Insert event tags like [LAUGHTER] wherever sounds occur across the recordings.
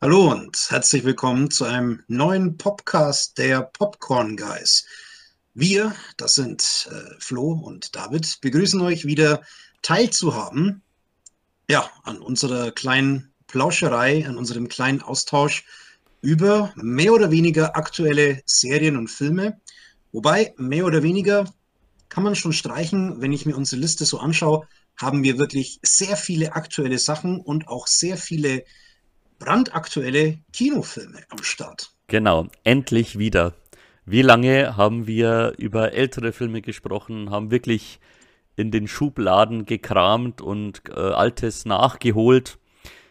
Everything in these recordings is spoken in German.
Hallo und herzlich willkommen zu einem neuen Podcast der Popcorn Guys. Wir, das sind äh, Flo und David, begrüßen euch wieder teilzuhaben ja, an unserer kleinen Plauscherei, an unserem kleinen Austausch über mehr oder weniger aktuelle Serien und Filme. Wobei, mehr oder weniger kann man schon streichen, wenn ich mir unsere Liste so anschaue, haben wir wirklich sehr viele aktuelle Sachen und auch sehr viele brandaktuelle Kinofilme am Start. Genau, endlich wieder. Wie lange haben wir über ältere Filme gesprochen, haben wirklich in den Schubladen gekramt und äh, Altes nachgeholt.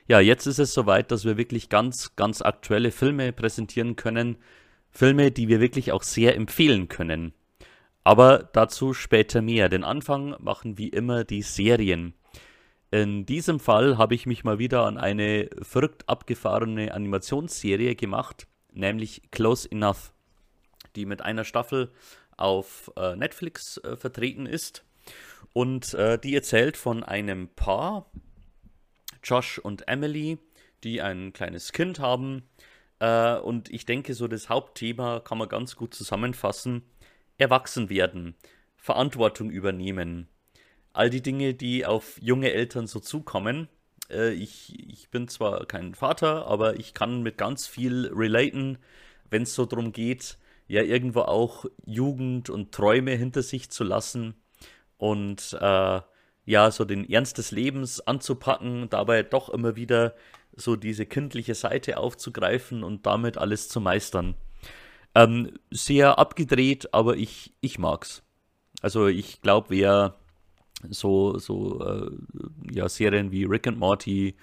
Ja, jetzt ist es soweit, dass wir wirklich ganz, ganz aktuelle Filme präsentieren können. Filme, die wir wirklich auch sehr empfehlen können. Aber dazu später mehr. Den Anfang machen wie immer die Serien. In diesem Fall habe ich mich mal wieder an eine verrückt abgefahrene Animationsserie gemacht, nämlich Close Enough, die mit einer Staffel auf äh, Netflix äh, vertreten ist. Und äh, die erzählt von einem Paar, Josh und Emily, die ein kleines Kind haben. Äh, und ich denke, so das Hauptthema kann man ganz gut zusammenfassen. Erwachsen werden, Verantwortung übernehmen, all die Dinge, die auf junge Eltern so zukommen. Äh, ich, ich bin zwar kein Vater, aber ich kann mit ganz viel relaten, wenn es so darum geht, ja irgendwo auch Jugend und Träume hinter sich zu lassen und äh, ja, so den Ernst des Lebens anzupacken, dabei doch immer wieder so diese kindliche Seite aufzugreifen und damit alles zu meistern. Ähm, sehr abgedreht, aber ich, ich mag's. Also ich glaube, wer so, so äh, ja, Serien wie Rick and Morty,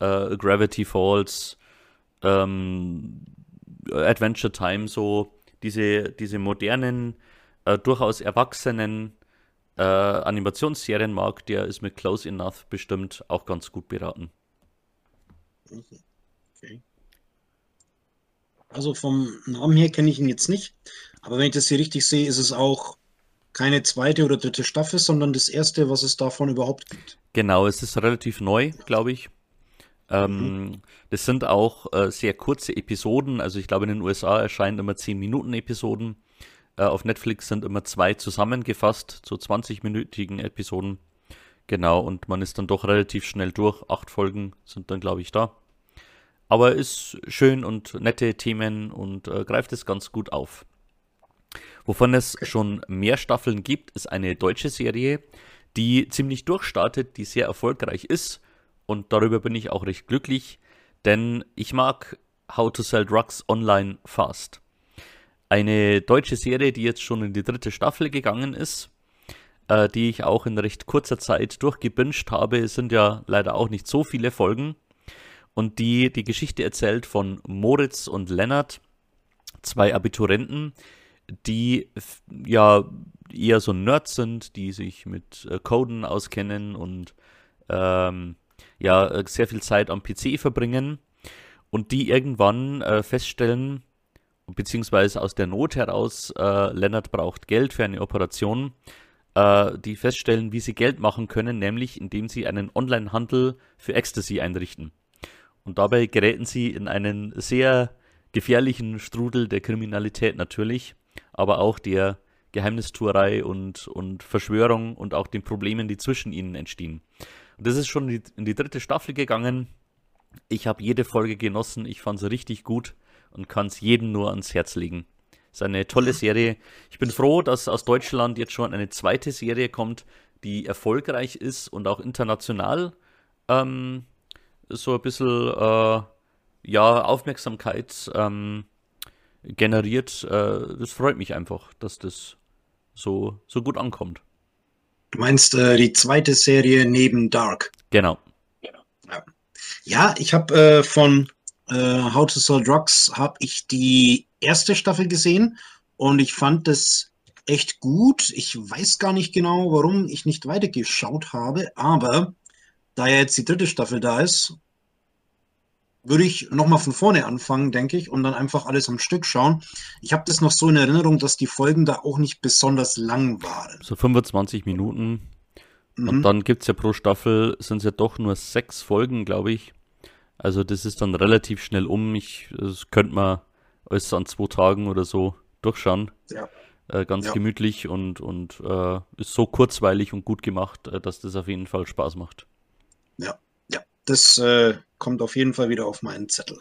äh, Gravity Falls, ähm, Adventure Time, so diese, diese modernen, äh, durchaus erwachsenen äh, Animationsserien mag, der ist mit Close Enough bestimmt auch ganz gut beraten. Okay. Also vom Namen her kenne ich ihn jetzt nicht, aber wenn ich das hier richtig sehe, ist es auch keine zweite oder dritte Staffel, sondern das erste, was es davon überhaupt gibt. Genau, es ist relativ neu, glaube ich. Ähm, mhm. Das sind auch äh, sehr kurze Episoden. Also ich glaube, in den USA erscheinen immer 10 Minuten Episoden. Äh, auf Netflix sind immer zwei zusammengefasst, so 20-minütigen Episoden. Genau, und man ist dann doch relativ schnell durch. Acht Folgen sind dann, glaube ich, da. Aber ist schön und nette Themen und äh, greift es ganz gut auf. Wovon es schon mehr Staffeln gibt, ist eine deutsche Serie, die ziemlich durchstartet, die sehr erfolgreich ist. Und darüber bin ich auch recht glücklich, denn ich mag How to Sell Drugs Online Fast. Eine deutsche Serie, die jetzt schon in die dritte Staffel gegangen ist, äh, die ich auch in recht kurzer Zeit durchgebinged habe. Es sind ja leider auch nicht so viele Folgen. Und die die Geschichte erzählt von Moritz und Lennart, zwei Abiturienten, die ja eher so Nerds sind, die sich mit äh, Coden auskennen und ähm, ja äh, sehr viel Zeit am PC verbringen und die irgendwann äh, feststellen, beziehungsweise aus der Not heraus, äh, Lennart braucht Geld für eine Operation, äh, die feststellen, wie sie Geld machen können, nämlich indem sie einen Online-Handel für Ecstasy einrichten. Und dabei geräten sie in einen sehr gefährlichen Strudel der Kriminalität natürlich aber auch der Geheimnistuerei und, und Verschwörung und auch den Problemen, die zwischen ihnen entstehen. Und das ist schon in die, in die dritte Staffel gegangen. Ich habe jede Folge genossen, ich fand sie richtig gut und kann es jedem nur ans Herz legen. Ist eine tolle Serie. Ich bin froh, dass aus Deutschland jetzt schon eine zweite Serie kommt, die erfolgreich ist und auch international ähm, so ein bisschen äh, ja, Aufmerksamkeit ähm, generiert. Äh, das freut mich einfach, dass das so, so gut ankommt. Du meinst äh, die zweite Serie neben Dark? Genau. Ja, ja ich habe äh, von äh, How to Sell Drugs habe ich die erste Staffel gesehen und ich fand das echt gut. Ich weiß gar nicht genau, warum ich nicht weitergeschaut habe, aber da ja jetzt die dritte Staffel da ist, würde ich nochmal von vorne anfangen, denke ich, und dann einfach alles am Stück schauen. Ich habe das noch so in Erinnerung, dass die Folgen da auch nicht besonders lang waren. So 25 Minuten. Mhm. Und dann gibt es ja pro Staffel, sind es ja doch nur sechs Folgen, glaube ich. Also das ist dann relativ schnell um. Ich, das könnte man alles an zwei Tagen oder so durchschauen. Ja. Äh, ganz ja. gemütlich und, und äh, ist so kurzweilig und gut gemacht, äh, dass das auf jeden Fall Spaß macht. Ja, ja. Das äh, kommt auf jeden Fall wieder auf meinen Zettel.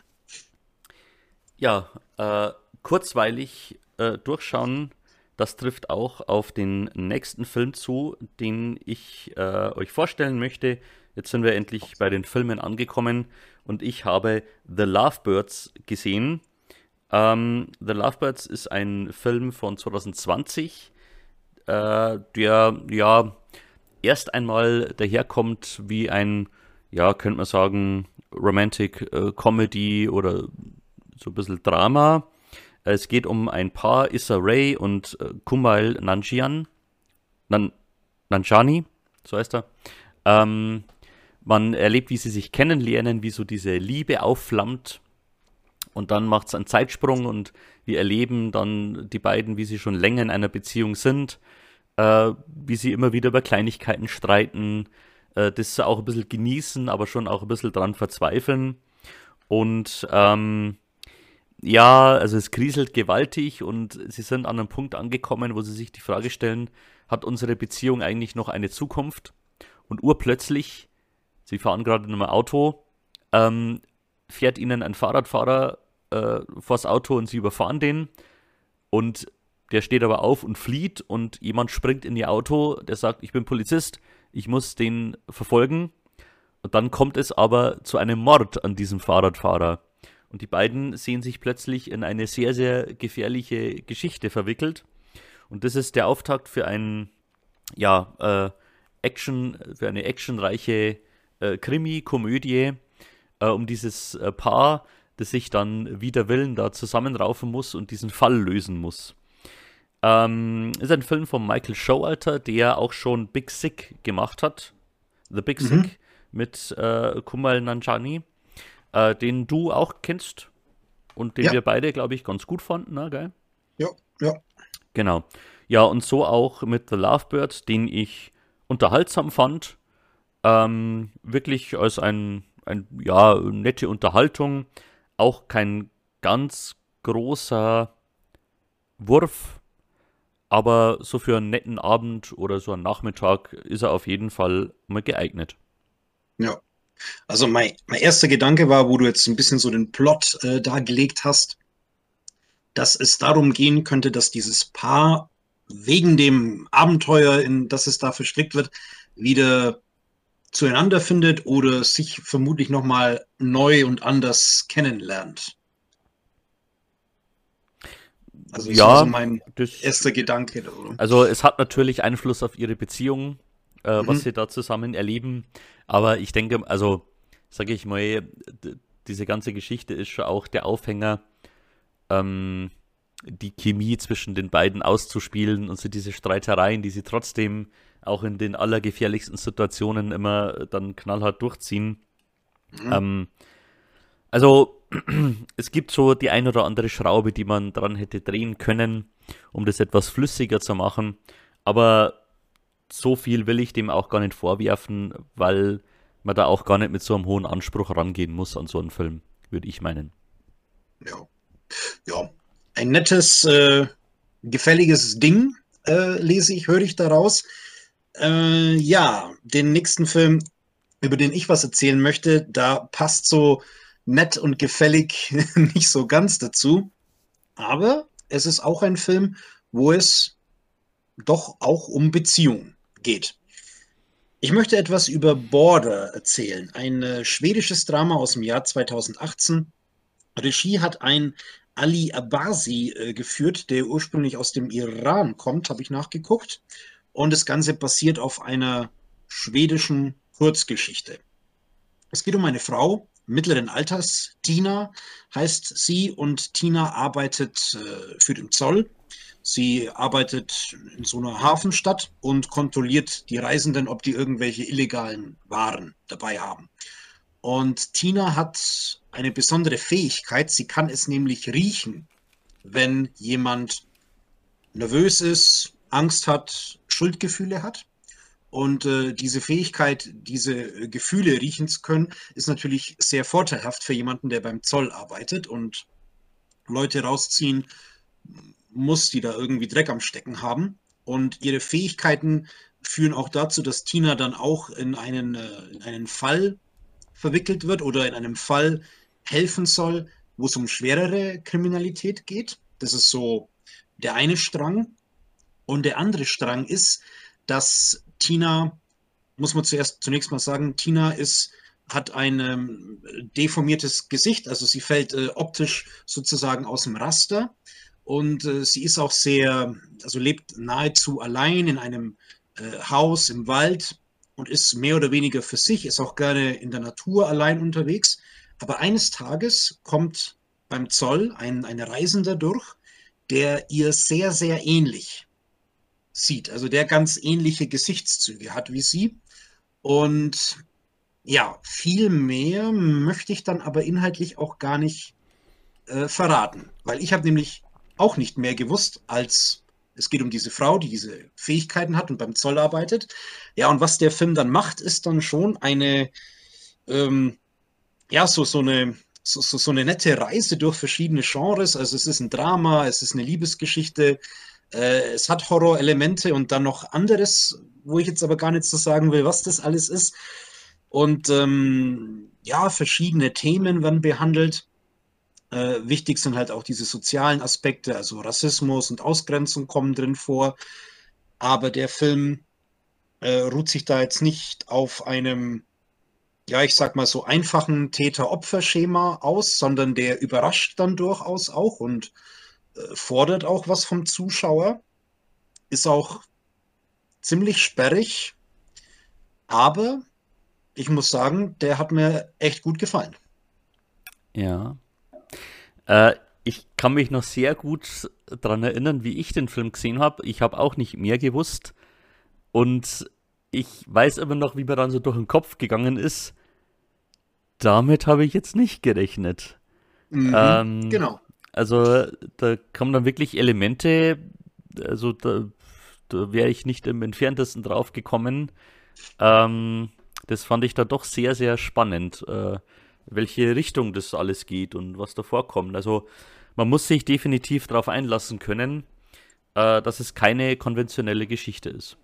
Ja, äh, kurzweilig äh, durchschauen, das trifft auch auf den nächsten Film zu, den ich euch vorstellen möchte. Jetzt sind wir endlich bei den Filmen angekommen und ich habe The Lovebirds gesehen. Ähm, The Lovebirds ist ein Film von 2020, äh, der ja erst einmal daherkommt wie ein, ja, könnte man sagen, Romantic äh, Comedy oder so ein bisschen Drama. Es geht um ein Paar, Issa Rae und äh, Kumail Nanjian. Nan Nanjani, so heißt er. Ähm, man erlebt, wie sie sich kennenlernen, wie so diese Liebe aufflammt. Und dann macht es einen Zeitsprung und wir erleben dann die beiden, wie sie schon länger in einer Beziehung sind, äh, wie sie immer wieder über Kleinigkeiten streiten, äh, das auch ein bisschen genießen, aber schon auch ein bisschen dran verzweifeln. Und ähm, ja, also es kriselt gewaltig und sie sind an einem Punkt angekommen, wo sie sich die Frage stellen, hat unsere Beziehung eigentlich noch eine Zukunft? Und urplötzlich Sie fahren gerade in einem Auto, ähm, fährt ihnen ein Fahrradfahrer äh, vors Auto und sie überfahren den. Und der steht aber auf und flieht und jemand springt in ihr Auto, der sagt, ich bin Polizist, ich muss den verfolgen. Und dann kommt es aber zu einem Mord an diesem Fahrradfahrer. Und die beiden sehen sich plötzlich in eine sehr, sehr gefährliche Geschichte verwickelt. Und das ist der Auftakt für einen, ja, äh, Action, für eine actionreiche äh, Krimi-Komödie äh, um dieses äh, Paar, das sich dann wider Willen da zusammenraufen muss und diesen Fall lösen muss. Ähm, ist ein Film von Michael Showalter, der auch schon Big Sick gemacht hat. The Big mhm. Sick mit äh, Kumal Nanjani, äh, den du auch kennst und den ja. wir beide, glaube ich, ganz gut fanden, ne, geil? Ja, ja. Genau. Ja, und so auch mit The Lovebird, den ich unterhaltsam fand, ähm, wirklich als ein, ein, ja, nette Unterhaltung. Auch kein ganz großer Wurf, aber so für einen netten Abend oder so einen Nachmittag ist er auf jeden Fall mal geeignet. Ja. Also mein, mein erster Gedanke war, wo du jetzt ein bisschen so den Plot äh, dargelegt hast, dass es darum gehen könnte, dass dieses Paar wegen dem Abenteuer, in das es da verstrickt wird, wieder zueinander findet oder sich vermutlich nochmal neu und anders kennenlernt. Also das ja, ist so mein erster Gedanke. Also es hat natürlich Einfluss auf ihre Beziehung, äh, mhm. was sie da zusammen erleben. Aber ich denke, also sage ich mal, diese ganze Geschichte ist schon auch der Aufhänger, ähm, die Chemie zwischen den beiden auszuspielen und so diese Streitereien, die sie trotzdem auch in den allergefährlichsten Situationen immer dann knallhart durchziehen. Mhm. Ähm, also [CLEARS THROAT] es gibt so die ein oder andere Schraube, die man dran hätte drehen können, um das etwas flüssiger zu machen. Aber so viel will ich dem auch gar nicht vorwerfen, weil man da auch gar nicht mit so einem hohen Anspruch rangehen muss an so einen Film, würde ich meinen. Ja. Ja. Ein nettes, äh, gefälliges Ding, äh, lese ich, höre ich daraus. Äh, ja, den nächsten Film, über den ich was erzählen möchte, da passt so nett und gefällig [LAUGHS] nicht so ganz dazu. Aber es ist auch ein Film, wo es doch auch um Beziehungen geht. Ich möchte etwas über Border erzählen, ein äh, schwedisches Drama aus dem Jahr 2018. Regie hat ein Ali Abasi äh, geführt, der ursprünglich aus dem Iran kommt, habe ich nachgeguckt. Und das Ganze basiert auf einer schwedischen Kurzgeschichte. Es geht um eine Frau mittleren Alters, Tina heißt sie, und Tina arbeitet äh, für den Zoll. Sie arbeitet in so einer Hafenstadt und kontrolliert die Reisenden, ob die irgendwelche illegalen Waren dabei haben. Und Tina hat eine besondere Fähigkeit. Sie kann es nämlich riechen, wenn jemand nervös ist, Angst hat, Schuldgefühle hat. Und äh, diese Fähigkeit, diese äh, Gefühle riechen zu können, ist natürlich sehr vorteilhaft für jemanden, der beim Zoll arbeitet und Leute rausziehen muss, die da irgendwie Dreck am Stecken haben. Und ihre Fähigkeiten führen auch dazu, dass Tina dann auch in einen, äh, in einen Fall verwickelt wird oder in einem Fall helfen soll, wo es um schwerere Kriminalität geht. Das ist so der eine Strang. Und der andere Strang ist, dass Tina, muss man zuerst zunächst mal sagen, Tina ist, hat ein ähm, deformiertes Gesicht, also sie fällt äh, optisch sozusagen aus dem Raster und äh, sie ist auch sehr, also lebt nahezu allein in einem äh, Haus im Wald und ist mehr oder weniger für sich, ist auch gerne in der Natur allein unterwegs. Aber eines Tages kommt beim Zoll ein, ein Reisender durch, der ihr sehr, sehr ähnlich sieht, also der ganz ähnliche Gesichtszüge hat wie sie. Und ja, viel mehr möchte ich dann aber inhaltlich auch gar nicht äh, verraten, weil ich habe nämlich auch nicht mehr gewusst, als es geht um diese Frau, die diese Fähigkeiten hat und beim Zoll arbeitet. Ja, und was der Film dann macht, ist dann schon eine, ähm, ja, so, so eine, so, so, so eine nette Reise durch verschiedene Genres. Also es ist ein Drama, es ist eine Liebesgeschichte, äh, es hat Horrorelemente und dann noch anderes, wo ich jetzt aber gar nicht so sagen will, was das alles ist. Und ähm, ja, verschiedene Themen werden behandelt. Äh, wichtig sind halt auch diese sozialen Aspekte, also Rassismus und Ausgrenzung kommen drin vor. Aber der Film äh, ruht sich da jetzt nicht auf einem, ja, ich sag mal so einfachen Täter-Opfer-Schema aus, sondern der überrascht dann durchaus auch und fordert auch was vom Zuschauer, ist auch ziemlich sperrig, aber ich muss sagen, der hat mir echt gut gefallen. Ja. Äh, ich kann mich noch sehr gut daran erinnern, wie ich den Film gesehen habe. Ich habe auch nicht mehr gewusst. Und ich weiß immer noch, wie mir dann so durch den Kopf gegangen ist. Damit habe ich jetzt nicht gerechnet. Mhm, ähm, genau. Also da kommen dann wirklich Elemente, also da, da wäre ich nicht im entferntesten drauf gekommen. Ähm, das fand ich da doch sehr, sehr spannend, äh, welche Richtung das alles geht und was da vorkommt. Also man muss sich definitiv darauf einlassen können, äh, dass es keine konventionelle Geschichte ist.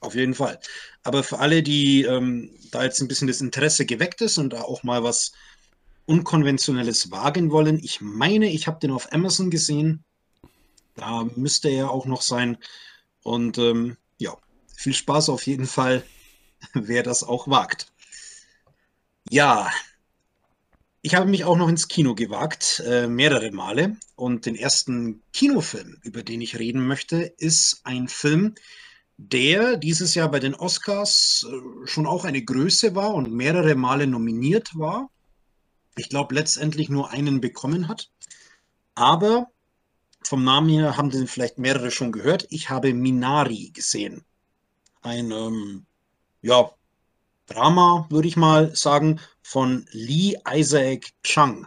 Auf jeden Fall. Aber für alle, die ähm, da jetzt ein bisschen das Interesse geweckt ist und da auch mal was Unkonventionelles wagen wollen. Ich meine, ich habe den auf Amazon gesehen. Da müsste er auch noch sein. Und ähm, ja, viel Spaß auf jeden Fall, [LAUGHS] wer das auch wagt. Ja, ich habe mich auch noch ins Kino gewagt, äh, mehrere Male. Und den ersten Kinofilm, über den ich reden möchte, ist ein Film, der dieses Jahr bei den Oscars äh, schon auch eine Größe war und mehrere Male nominiert war ich glaube, letztendlich nur einen bekommen hat. Aber vom Namen her haben den vielleicht mehrere schon gehört. Ich habe Minari gesehen. Ein ähm, ja, Drama, würde ich mal sagen, von Lee Isaac Chung.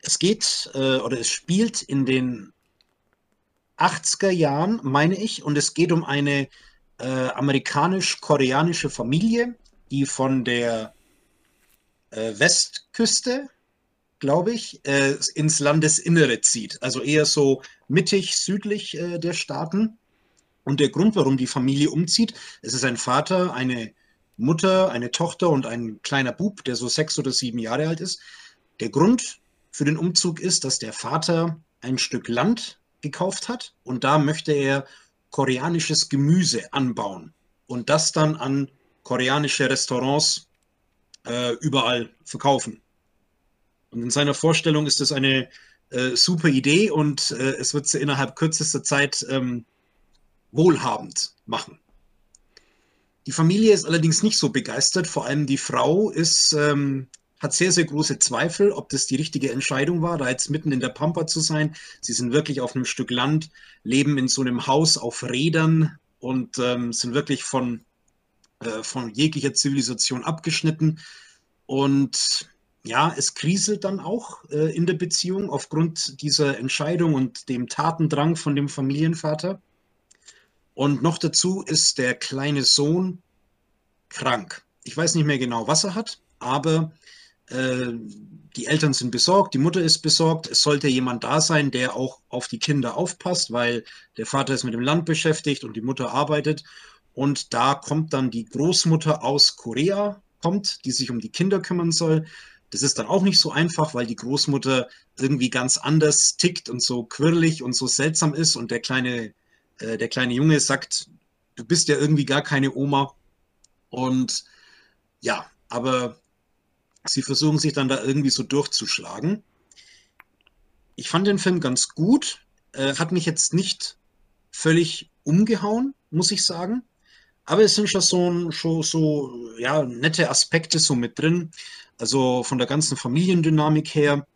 Es geht äh, oder es spielt in den 80er Jahren, meine ich, und es geht um eine äh, amerikanisch-koreanische Familie, die von der äh, Westküste, glaube ich, äh, ins Landesinnere zieht. Also eher so mittig, südlich äh, der Staaten. Und der Grund, warum die Familie umzieht, es ist ein Vater, eine Mutter, eine Tochter und ein kleiner Bub, der so sechs oder sieben Jahre alt ist. Der Grund für den Umzug ist, dass der Vater ein Stück Land gekauft hat und da möchte er koreanisches Gemüse anbauen und das dann an koreanische Restaurants äh, überall verkaufen. Und in seiner Vorstellung ist das eine äh, super Idee und äh, es wird sie innerhalb kürzester Zeit ähm, wohlhabend machen. Die Familie ist allerdings nicht so begeistert, vor allem die Frau ist, ähm, hat sehr, sehr große Zweifel, ob das die richtige Entscheidung war, da jetzt mitten in der Pampa zu sein. Sie sind wirklich auf einem Stück Land, leben in so einem Haus auf Rädern und ähm, sind wirklich von äh, von jeglicher Zivilisation abgeschnitten. Und ja, es kriselt dann auch äh, in der Beziehung aufgrund dieser Entscheidung und dem Tatendrang von dem Familienvater. Und noch dazu ist der kleine Sohn krank. Ich weiß nicht mehr genau, was er hat, aber äh, die Eltern sind besorgt, die Mutter ist besorgt. Es sollte jemand da sein, der auch auf die Kinder aufpasst, weil der Vater ist mit dem Land beschäftigt und die Mutter arbeitet. Und da kommt dann die Großmutter aus Korea, kommt, die sich um die Kinder kümmern soll. Das ist dann auch nicht so einfach, weil die Großmutter irgendwie ganz anders tickt und so quirlig und so seltsam ist. Und der kleine, äh, der kleine Junge sagt, du bist ja irgendwie gar keine Oma. Und ja, aber sie versuchen sich dann da irgendwie so durchzuschlagen. Ich fand den Film ganz gut, äh, hat mich jetzt nicht völlig umgehauen, muss ich sagen. Aber es sind schon so, schon so ja, nette Aspekte so mit drin. Also von der ganzen Familiendynamik her.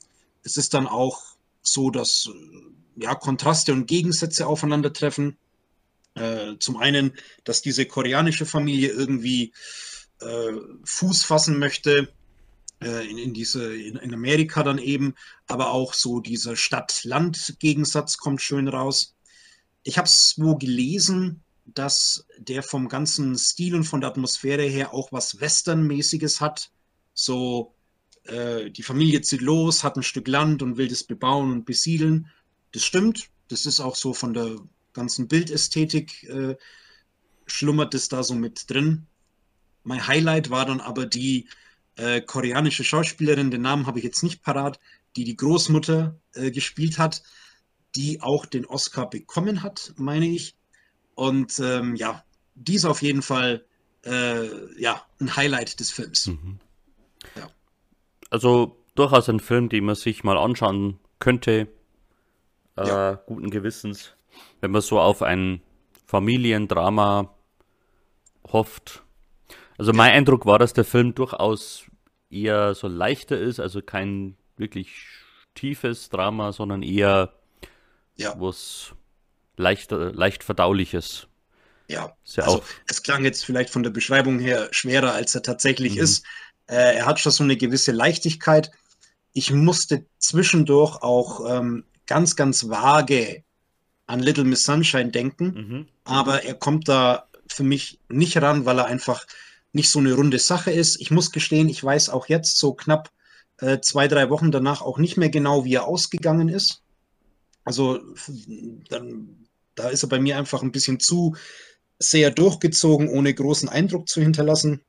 Es ist dann auch so, dass ja, Kontraste und Gegensätze aufeinandertreffen. Äh, zum einen, dass diese koreanische Familie irgendwie äh, Fuß fassen möchte äh, in, in, diese, in, in, Amerika dann eben, aber auch so dieser Stadt-Land-Gegensatz kommt schön raus. Ich habe es wo gelesen, dass der vom ganzen Stil und von der Atmosphäre her auch was Westernmäßiges hat. So, äh, die Familie zieht los, hat ein Stück Land und will das bebauen und besiedeln. Das stimmt. Das ist auch so von der ganzen Bildästhetik äh, schlummert es da so mit drin. Mein Highlight war dann aber die äh, koreanische Schauspielerin, den Namen habe ich jetzt nicht parat, die die Großmutter äh, gespielt hat, die auch den Oscar bekommen hat, meine ich. Und ähm, ja, die ist auf jeden Fall äh, ja, ein Highlight des Films. Mhm. Ja. Also durchaus ein Film, den man sich mal anschauen könnte, äh, ja. guten Gewissens, wenn man so auf ein Familiendrama hofft. Also mein Eindruck war, dass der Film durchaus eher so leichter ist, also kein wirklich tiefes Drama, sondern eher ja. was leicht, leicht verdauliches. Ja, ja also es klang jetzt vielleicht von der Beschreibung her schwerer, als er tatsächlich mhm. ist. Äh, er hat schon so eine gewisse Leichtigkeit. Ich musste zwischendurch auch ähm, ganz, ganz vage an Little Miss Sunshine denken, mhm. aber er kommt da für mich nicht ran, weil er einfach nicht so eine runde Sache ist. Ich muss gestehen, ich weiß auch jetzt so knapp äh, zwei, drei Wochen danach auch nicht mehr genau, wie er ausgegangen ist. Also dann, da ist er bei mir einfach ein bisschen zu sehr durchgezogen, ohne großen Eindruck zu hinterlassen.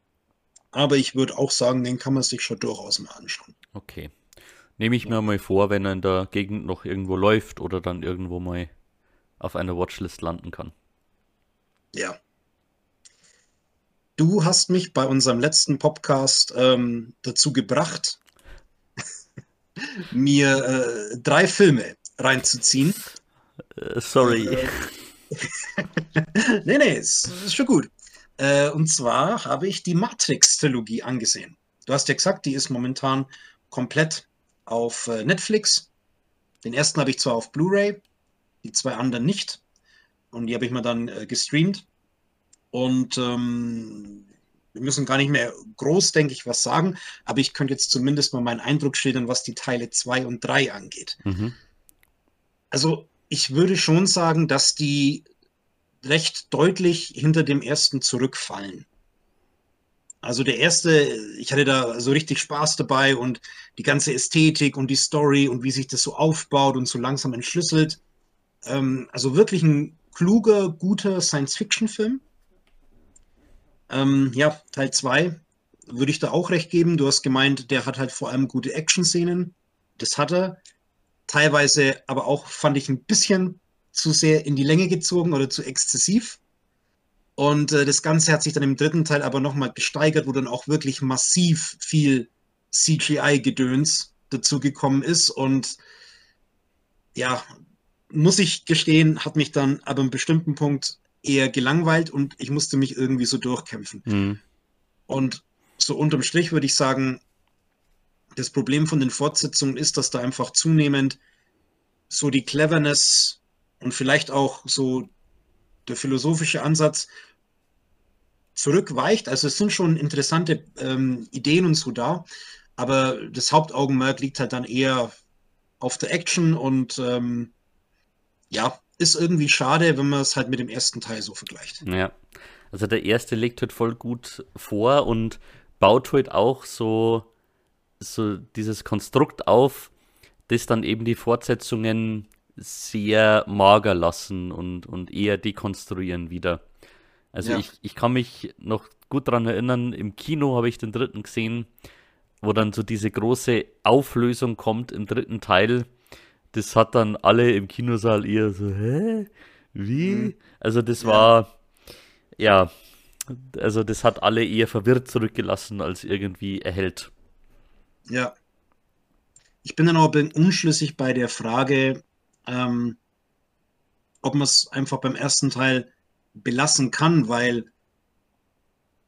Aber ich würde auch sagen, den kann man sich schon durchaus mal anschauen. Okay. Nehme ich mir mal vor, wenn er in der Gegend noch irgendwo läuft oder dann irgendwo mal auf einer Watchlist landen kann. Ja, Du hast mich bei unserem letzten Podcast ähm, dazu gebracht, [LAUGHS] mir äh, drei Filme reinzuziehen. Uh, sorry. Äh, [LAUGHS] nee, nee, ist, ist schon gut. Äh, und zwar habe ich die Matrix-Trilogie angesehen. Du hast ja gesagt, die ist momentan komplett auf äh, Netflix. Den ersten habe ich zwar auf Blu-ray, die zwei anderen nicht. Und die habe ich mir dann äh, gestreamt. Und ähm, wir müssen gar nicht mehr groß, denke ich, was sagen, aber ich könnte jetzt zumindest mal meinen Eindruck schildern, was die Teile 2 und 3 angeht. Mhm. Also ich würde schon sagen, dass die recht deutlich hinter dem ersten zurückfallen. Also der erste, ich hatte da so richtig Spaß dabei und die ganze Ästhetik und die Story und wie sich das so aufbaut und so langsam entschlüsselt. Ähm, also wirklich ein kluger, guter Science-Fiction-Film. Ähm, ja, Teil 2 würde ich da auch recht geben. Du hast gemeint, der hat halt vor allem gute Action-Szenen. Das hat er. Teilweise aber auch, fand ich, ein bisschen zu sehr in die Länge gezogen oder zu exzessiv. Und äh, das Ganze hat sich dann im dritten Teil aber nochmal gesteigert, wo dann auch wirklich massiv viel CGI-Gedöns dazugekommen ist. Und ja, muss ich gestehen, hat mich dann aber einem bestimmten Punkt eher gelangweilt und ich musste mich irgendwie so durchkämpfen. Mhm. Und so unterm Strich würde ich sagen, das Problem von den Fortsetzungen ist, dass da einfach zunehmend so die Cleverness und vielleicht auch so der philosophische Ansatz zurückweicht. Also es sind schon interessante ähm, Ideen und so da, aber das Hauptaugenmerk liegt halt dann eher auf der Action und ähm, ja, ist irgendwie schade, wenn man es halt mit dem ersten Teil so vergleicht. Ja, also der erste legt halt voll gut vor und baut halt auch so, so dieses Konstrukt auf, das dann eben die Fortsetzungen sehr mager lassen und, und eher dekonstruieren wieder. Also ja. ich, ich kann mich noch gut daran erinnern, im Kino habe ich den dritten gesehen, wo dann so diese große Auflösung kommt im dritten Teil. Das hat dann alle im Kinosaal eher so, hä? Wie? Mhm. Also das ja. war, ja, also das hat alle eher verwirrt zurückgelassen, als irgendwie erhellt. Ja. Ich bin dann aber unschlüssig bei der Frage, ähm, ob man es einfach beim ersten Teil belassen kann, weil,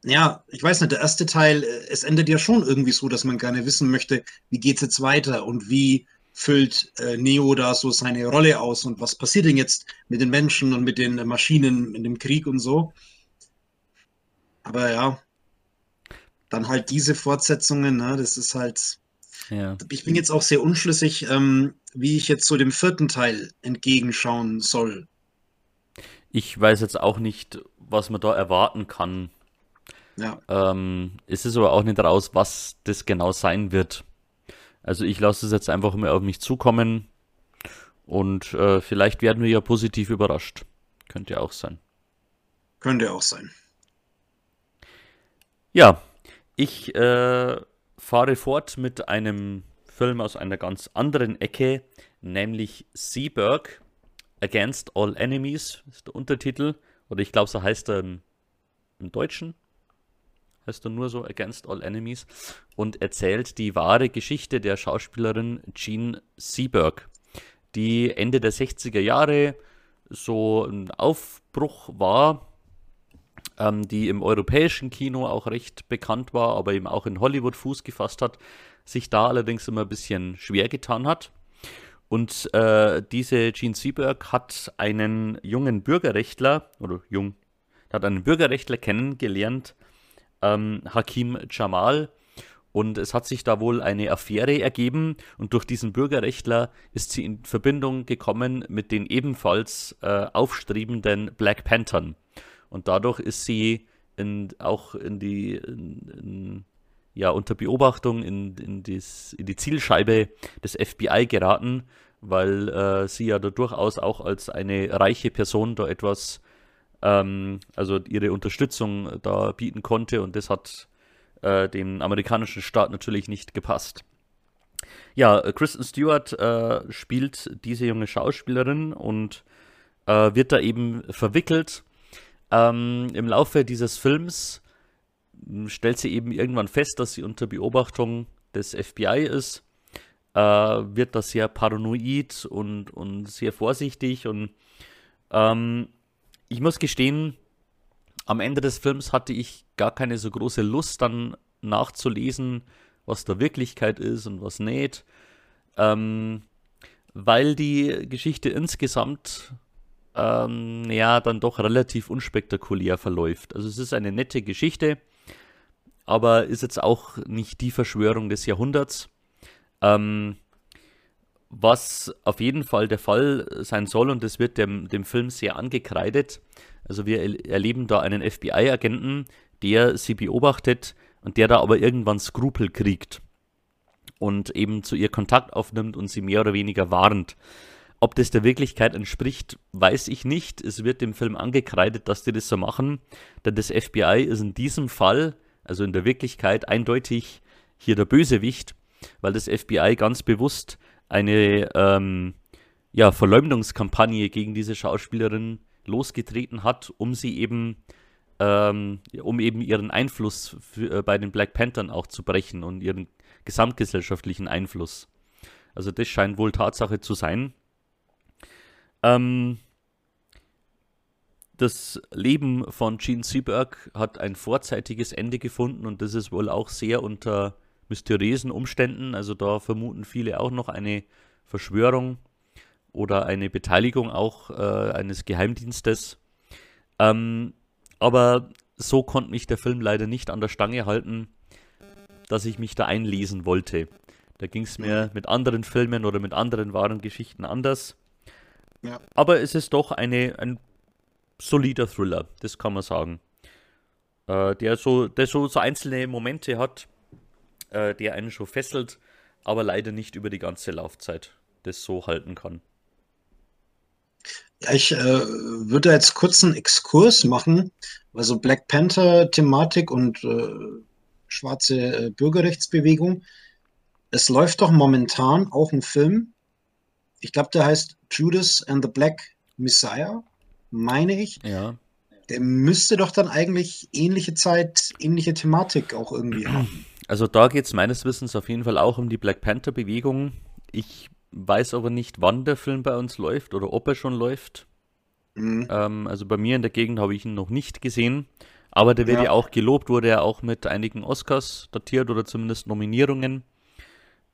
ja, ich weiß nicht, der erste Teil, äh, es endet ja schon irgendwie so, dass man gerne wissen möchte, wie geht es jetzt weiter und wie füllt äh, Neo da so seine Rolle aus und was passiert denn jetzt mit den Menschen und mit den Maschinen in dem Krieg und so. Aber ja, dann halt diese Fortsetzungen, ne, das ist halt. Ja. Ich bin jetzt auch sehr unschlüssig, ähm, wie ich jetzt so dem vierten Teil entgegenschauen soll. Ich weiß jetzt auch nicht, was man da erwarten kann. Ja. Ähm, es ist aber auch nicht raus, was das genau sein wird. Also ich lasse es jetzt einfach mal auf mich zukommen und äh, vielleicht werden wir ja positiv überrascht. Könnte ja auch sein. Könnte auch sein. Ja, ich äh, fahre fort mit einem Film aus einer ganz anderen Ecke, nämlich Seaberg. Against All Enemies ist der Untertitel. Oder ich glaube, so heißt er im, im Deutschen. Heißt er nur so Against All Enemies. Und erzählt die wahre Geschichte der Schauspielerin Jean Seberg, die Ende der 60er Jahre so ein Aufbruch war, ähm, die im europäischen Kino auch recht bekannt war, aber eben auch in Hollywood Fuß gefasst hat, sich da allerdings immer ein bisschen schwer getan hat. Und äh, diese Jean Seberg hat einen jungen Bürgerrechtler, oder jung, hat einen Bürgerrechtler kennengelernt, ähm, Hakim Jamal. Und es hat sich da wohl eine Affäre ergeben und durch diesen Bürgerrechtler ist sie in Verbindung gekommen mit den ebenfalls äh, aufstrebenden Black Panthern. Und dadurch ist sie in, auch in die, in, in, ja, unter Beobachtung in, dies, in die Zielscheibe des FBI geraten, weil äh, sie ja da durchaus auch als eine reiche Person da etwas, ähm, also ihre Unterstützung da bieten konnte und das hat äh, dem amerikanischen Staat natürlich nicht gepasst. Ja, Kristen Stewart äh, spielt diese junge Schauspielerin und äh, wird da eben verwickelt. Ähm, Im Laufe dieses Films stellt sie eben irgendwann fest, dass sie unter Beobachtung des FBI ist, äh, wird da sehr paranoid und, und sehr vorsichtig und ähm, ich muss gestehen, am Ende des Films hatte ich gar keine so große Lust dann nachzulesen, was da Wirklichkeit ist und was nicht, ähm, weil die Geschichte insgesamt ähm, ja dann doch relativ unspektakulär verläuft. Also es ist eine nette Geschichte, aber ist jetzt auch nicht die Verschwörung des Jahrhunderts. Ähm, was auf jeden Fall der Fall sein soll, und das wird dem, dem Film sehr angekreidet. Also wir erleben da einen FBI-Agenten, der sie beobachtet und der da aber irgendwann Skrupel kriegt und eben zu ihr Kontakt aufnimmt und sie mehr oder weniger warnt. Ob das der Wirklichkeit entspricht, weiß ich nicht. Es wird dem Film angekreidet, dass die das so machen, denn das FBI ist in diesem Fall also in der Wirklichkeit eindeutig hier der Bösewicht, weil das FBI ganz bewusst eine ähm, ja, Verleumdungskampagne gegen diese Schauspielerin losgetreten hat, um sie eben, ähm, um eben ihren Einfluss für, äh, bei den Black Panthern auch zu brechen und ihren gesamtgesellschaftlichen Einfluss. Also das scheint wohl Tatsache zu sein. Ähm, das Leben von Gene Seberg hat ein vorzeitiges Ende gefunden und das ist wohl auch sehr unter mysteriösen Umständen. Also da vermuten viele auch noch eine Verschwörung oder eine Beteiligung auch äh, eines Geheimdienstes. Ähm, aber so konnte mich der Film leider nicht an der Stange halten, dass ich mich da einlesen wollte. Da ging es mir mit anderen Filmen oder mit anderen wahren Geschichten anders. Ja. Aber es ist doch eine, ein solider Thriller, das kann man sagen. Äh, der so, der so, so einzelne Momente hat, äh, der einen schon fesselt, aber leider nicht über die ganze Laufzeit das so halten kann. Ja, ich äh, würde jetzt kurz einen Exkurs machen. Also Black Panther-Thematik und äh, schwarze äh, Bürgerrechtsbewegung. Es läuft doch momentan auch ein Film. Ich glaube, der heißt Judas and the Black Messiah, meine ich. Ja. Der müsste doch dann eigentlich ähnliche Zeit, ähnliche Thematik auch irgendwie haben. Also da geht es meines Wissens auf jeden Fall auch um die Black Panther-Bewegung. Ich weiß aber nicht, wann der Film bei uns läuft oder ob er schon läuft. Mhm. Ähm, also bei mir in der Gegend habe ich ihn noch nicht gesehen. Aber der wird ja. ja auch gelobt, wurde ja auch mit einigen Oscars datiert oder zumindest Nominierungen.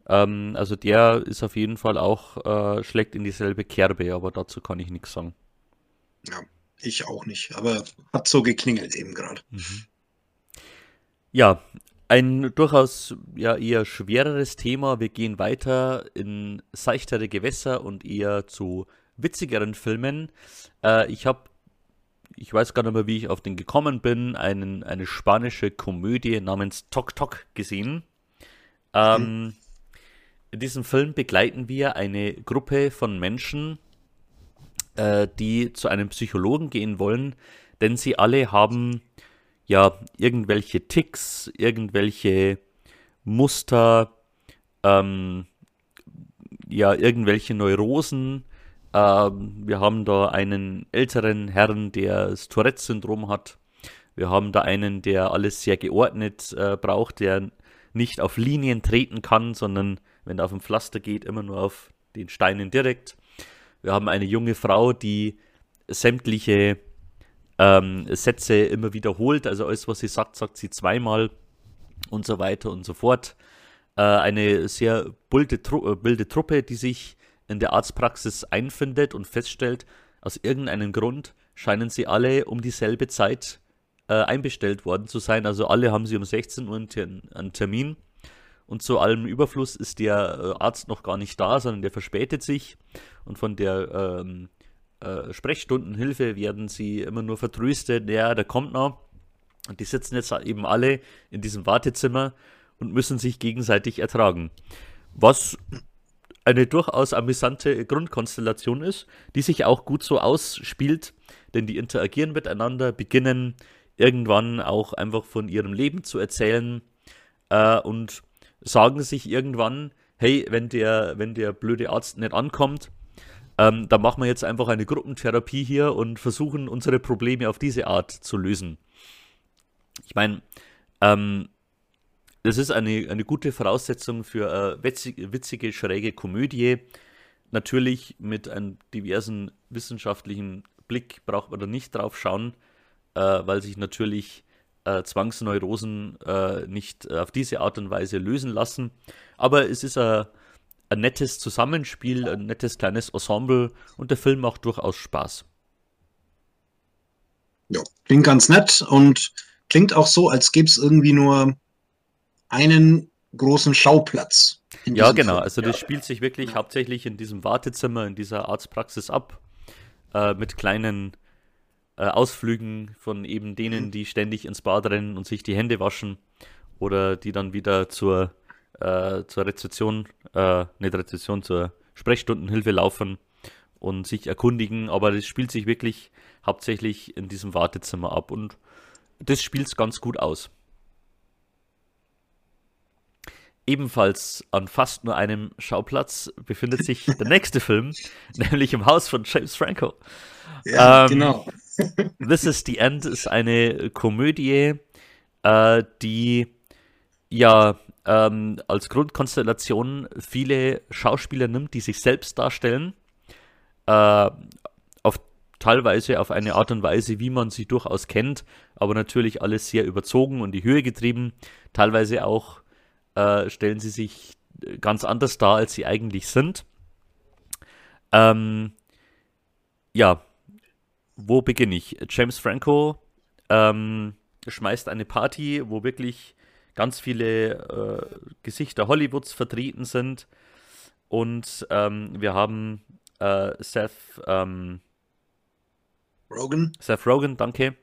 Ähm, also der ist auf jeden Fall auch, äh, schlägt in dieselbe Kerbe, aber dazu kann ich nichts sagen. Ja, ich auch nicht, aber hat so geklingelt eben gerade. Mhm. Ja, ein durchaus ja eher schwereres Thema. Wir gehen weiter in seichtere Gewässer und eher zu witzigeren Filmen. Äh, ich habe, ich weiß gar nicht mehr, wie ich auf den gekommen bin, einen, eine spanische Komödie namens Tok Tok gesehen. Ähm, mhm. In diesem Film begleiten wir eine Gruppe von Menschen, äh, die zu einem Psychologen gehen wollen, denn sie alle haben ja irgendwelche Ticks, irgendwelche Muster, ähm, ja, irgendwelche Neurosen. Ähm, wir haben da einen älteren Herrn, der das Tourette-Syndrom hat. Wir haben da einen, der alles sehr geordnet äh, braucht, der nicht auf Linien treten kann, sondern wenn er auf dem Pflaster geht, immer nur auf den Steinen direkt. Wir haben eine junge Frau, die sämtliche ähm, Sätze immer wiederholt. Also alles, was sie sagt, sagt sie zweimal und so weiter und so fort. Äh, eine sehr bulde, Tru äh, wilde Truppe, die sich in der Arztpraxis einfindet und feststellt, aus irgendeinem Grund scheinen sie alle um dieselbe Zeit äh, einbestellt worden zu sein. Also alle haben sie um 16 Uhr einen Termin. Und zu allem Überfluss ist der äh, Arzt noch gar nicht da, sondern der verspätet sich. Und von der ähm, äh, Sprechstundenhilfe werden sie immer nur vertröstet, ja, der kommt noch. Und die sitzen jetzt eben alle in diesem Wartezimmer und müssen sich gegenseitig ertragen. Was eine durchaus amüsante Grundkonstellation ist, die sich auch gut so ausspielt, denn die interagieren miteinander, beginnen irgendwann auch einfach von ihrem Leben zu erzählen äh, und sagen sich irgendwann, hey, wenn der, wenn der blöde Arzt nicht ankommt, ähm, da machen wir jetzt einfach eine Gruppentherapie hier und versuchen unsere Probleme auf diese Art zu lösen. Ich meine, ähm, das ist eine, eine gute Voraussetzung für eine witzige, witzige, schräge Komödie. Natürlich mit einem diversen wissenschaftlichen Blick braucht man da nicht drauf schauen, äh, weil sich natürlich äh, Zwangsneurosen äh, nicht auf diese Art und Weise lösen lassen. Aber es ist ein ein nettes Zusammenspiel, ein nettes kleines Ensemble und der Film macht durchaus Spaß. Ja, klingt ganz nett und klingt auch so, als gäbe es irgendwie nur einen großen Schauplatz. Ja, genau. Film. Also das ja. spielt sich wirklich ja. hauptsächlich in diesem Wartezimmer, in dieser Arztpraxis ab, äh, mit kleinen äh, Ausflügen von eben denen, mhm. die ständig ins Bad rennen und sich die Hände waschen oder die dann wieder zur äh, zur Rezeption, äh, nicht Rezeption, zur Sprechstundenhilfe laufen und sich erkundigen, aber das spielt sich wirklich hauptsächlich in diesem Wartezimmer ab und das spielt es ganz gut aus. Ebenfalls an fast nur einem Schauplatz befindet sich der [LAUGHS] nächste Film, nämlich im Haus von James Franco. Ja, ähm, genau. This is the End ist eine Komödie, äh, die ja ähm, als Grundkonstellation viele Schauspieler nimmt, die sich selbst darstellen, äh, auf teilweise auf eine Art und Weise, wie man sie durchaus kennt, aber natürlich alles sehr überzogen und die Höhe getrieben. Teilweise auch äh, stellen sie sich ganz anders dar, als sie eigentlich sind. Ähm, ja, wo beginne ich? James Franco ähm, schmeißt eine Party, wo wirklich ganz viele äh, Gesichter Hollywoods vertreten sind. Und ähm, wir haben äh, Seth ähm, Rogen. Seth Rogen, danke.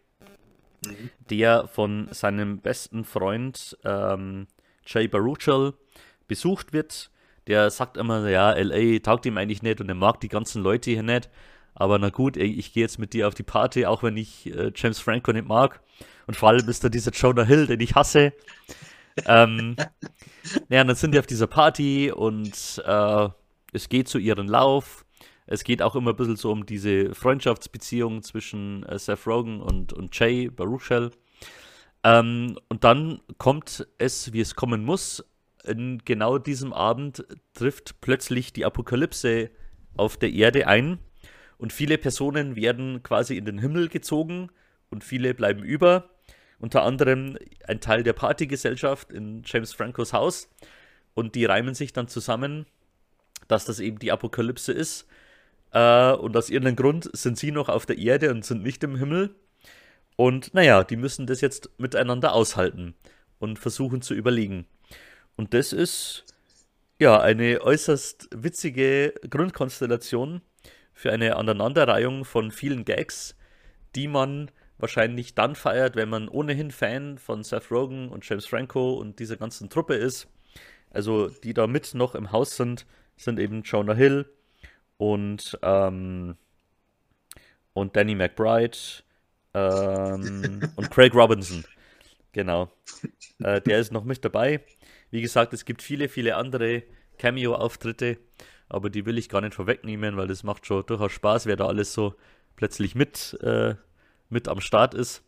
Mhm. Der von seinem besten Freund ähm, Jay Baruchel besucht wird. Der sagt immer, ja, LA taugt ihm eigentlich nicht und er mag die ganzen Leute hier nicht. Aber na gut, ey, ich gehe jetzt mit dir auf die Party, auch wenn ich äh, James Franco nicht mag. Und vor allem ist da dieser Jonah Hill, den ich hasse. ähm, [LAUGHS] ja, dann sind die auf dieser Party und äh, es geht zu ihren Lauf. Es geht auch immer ein bisschen so um diese Freundschaftsbeziehung zwischen äh, Seth Rogen und, und Jay Baruchel. Ähm, und dann kommt es, wie es kommen muss. In genau diesem Abend trifft plötzlich die Apokalypse auf der Erde ein und viele Personen werden quasi in den Himmel gezogen und viele bleiben über. Unter anderem ein Teil der Partygesellschaft in James Francos Haus. Und die reimen sich dann zusammen, dass das eben die Apokalypse ist. Äh, und aus irgendeinem Grund sind sie noch auf der Erde und sind nicht im Himmel. Und naja, die müssen das jetzt miteinander aushalten und versuchen zu überlegen. Und das ist ja eine äußerst witzige Grundkonstellation, für eine Aneinanderreihung von vielen Gags, die man wahrscheinlich dann feiert, wenn man ohnehin Fan von Seth Rogen und James Franco und dieser ganzen Truppe ist. Also die da mit noch im Haus sind, sind eben Jonah Hill und, ähm, und Danny McBride ähm, und Craig Robinson. Genau. Äh, der ist noch mit dabei. Wie gesagt, es gibt viele, viele andere Cameo-Auftritte aber die will ich gar nicht vorwegnehmen, weil das macht schon durchaus Spaß, wer da alles so plötzlich mit, äh, mit am Start ist.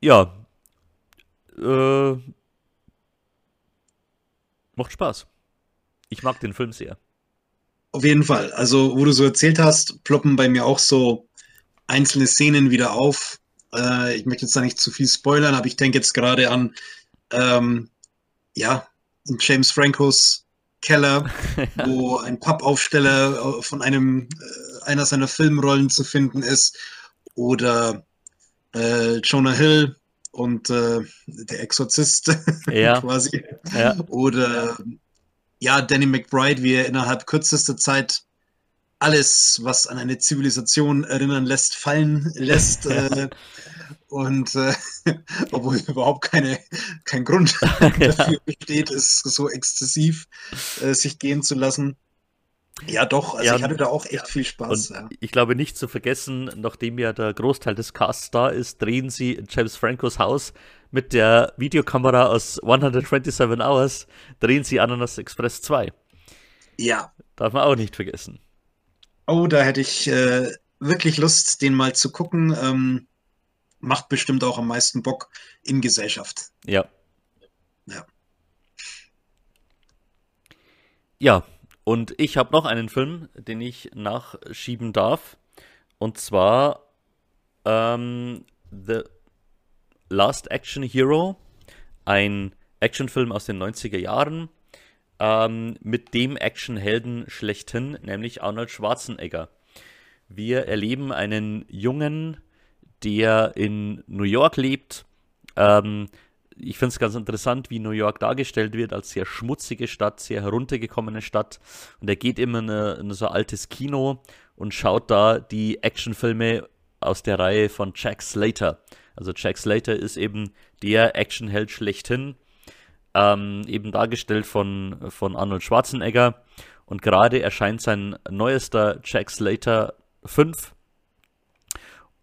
Ja, äh, macht Spaß. Ich mag den Film sehr. Auf jeden Fall. Also, wo du so erzählt hast, ploppen bei mir auch so einzelne Szenen wieder auf. Äh, ich möchte jetzt da nicht zu viel spoilern, aber ich denke jetzt gerade an ähm, ja, James Francos Keller, [LAUGHS] wo ein Pappaufsteller äh, von einem äh, einer seiner Filmrollen zu finden ist, oder äh, Jonah Hill und äh, der Exorzist [LAUGHS] ja. quasi, ja. oder ja Danny McBride, wie er innerhalb kürzester Zeit alles, was an eine Zivilisation erinnern lässt, fallen lässt. [LAUGHS] Äh, und äh, [LAUGHS] obwohl überhaupt keine, kein Grund [LAUGHS] dafür besteht, es so exzessiv äh, sich gehen zu lassen. Ja, doch, also ja, ich hatte da auch echt viel Spaß. Ja. Ich glaube nicht zu vergessen, nachdem ja der Großteil des Casts da ist, drehen sie in James Francos Haus mit der Videokamera aus 127 Hours, drehen sie Ananas Express 2. Ja. Darf man auch nicht vergessen. Oh, da hätte ich äh, wirklich Lust, den mal zu gucken. Ähm, macht bestimmt auch am meisten Bock in Gesellschaft. Ja. Ja. Ja, und ich habe noch einen Film, den ich nachschieben darf. Und zwar ähm, The Last Action Hero, ein Actionfilm aus den 90er Jahren ähm, mit dem Actionhelden schlechthin, nämlich Arnold Schwarzenegger. Wir erleben einen jungen der in New York lebt. Ähm, ich finde es ganz interessant, wie New York dargestellt wird als sehr schmutzige Stadt, sehr heruntergekommene Stadt. Und er geht immer in, eine, in so ein altes Kino und schaut da die Actionfilme aus der Reihe von Jack Slater. Also Jack Slater ist eben der Actionheld schlechthin, ähm, eben dargestellt von, von Arnold Schwarzenegger. Und gerade erscheint sein neuester Jack Slater 5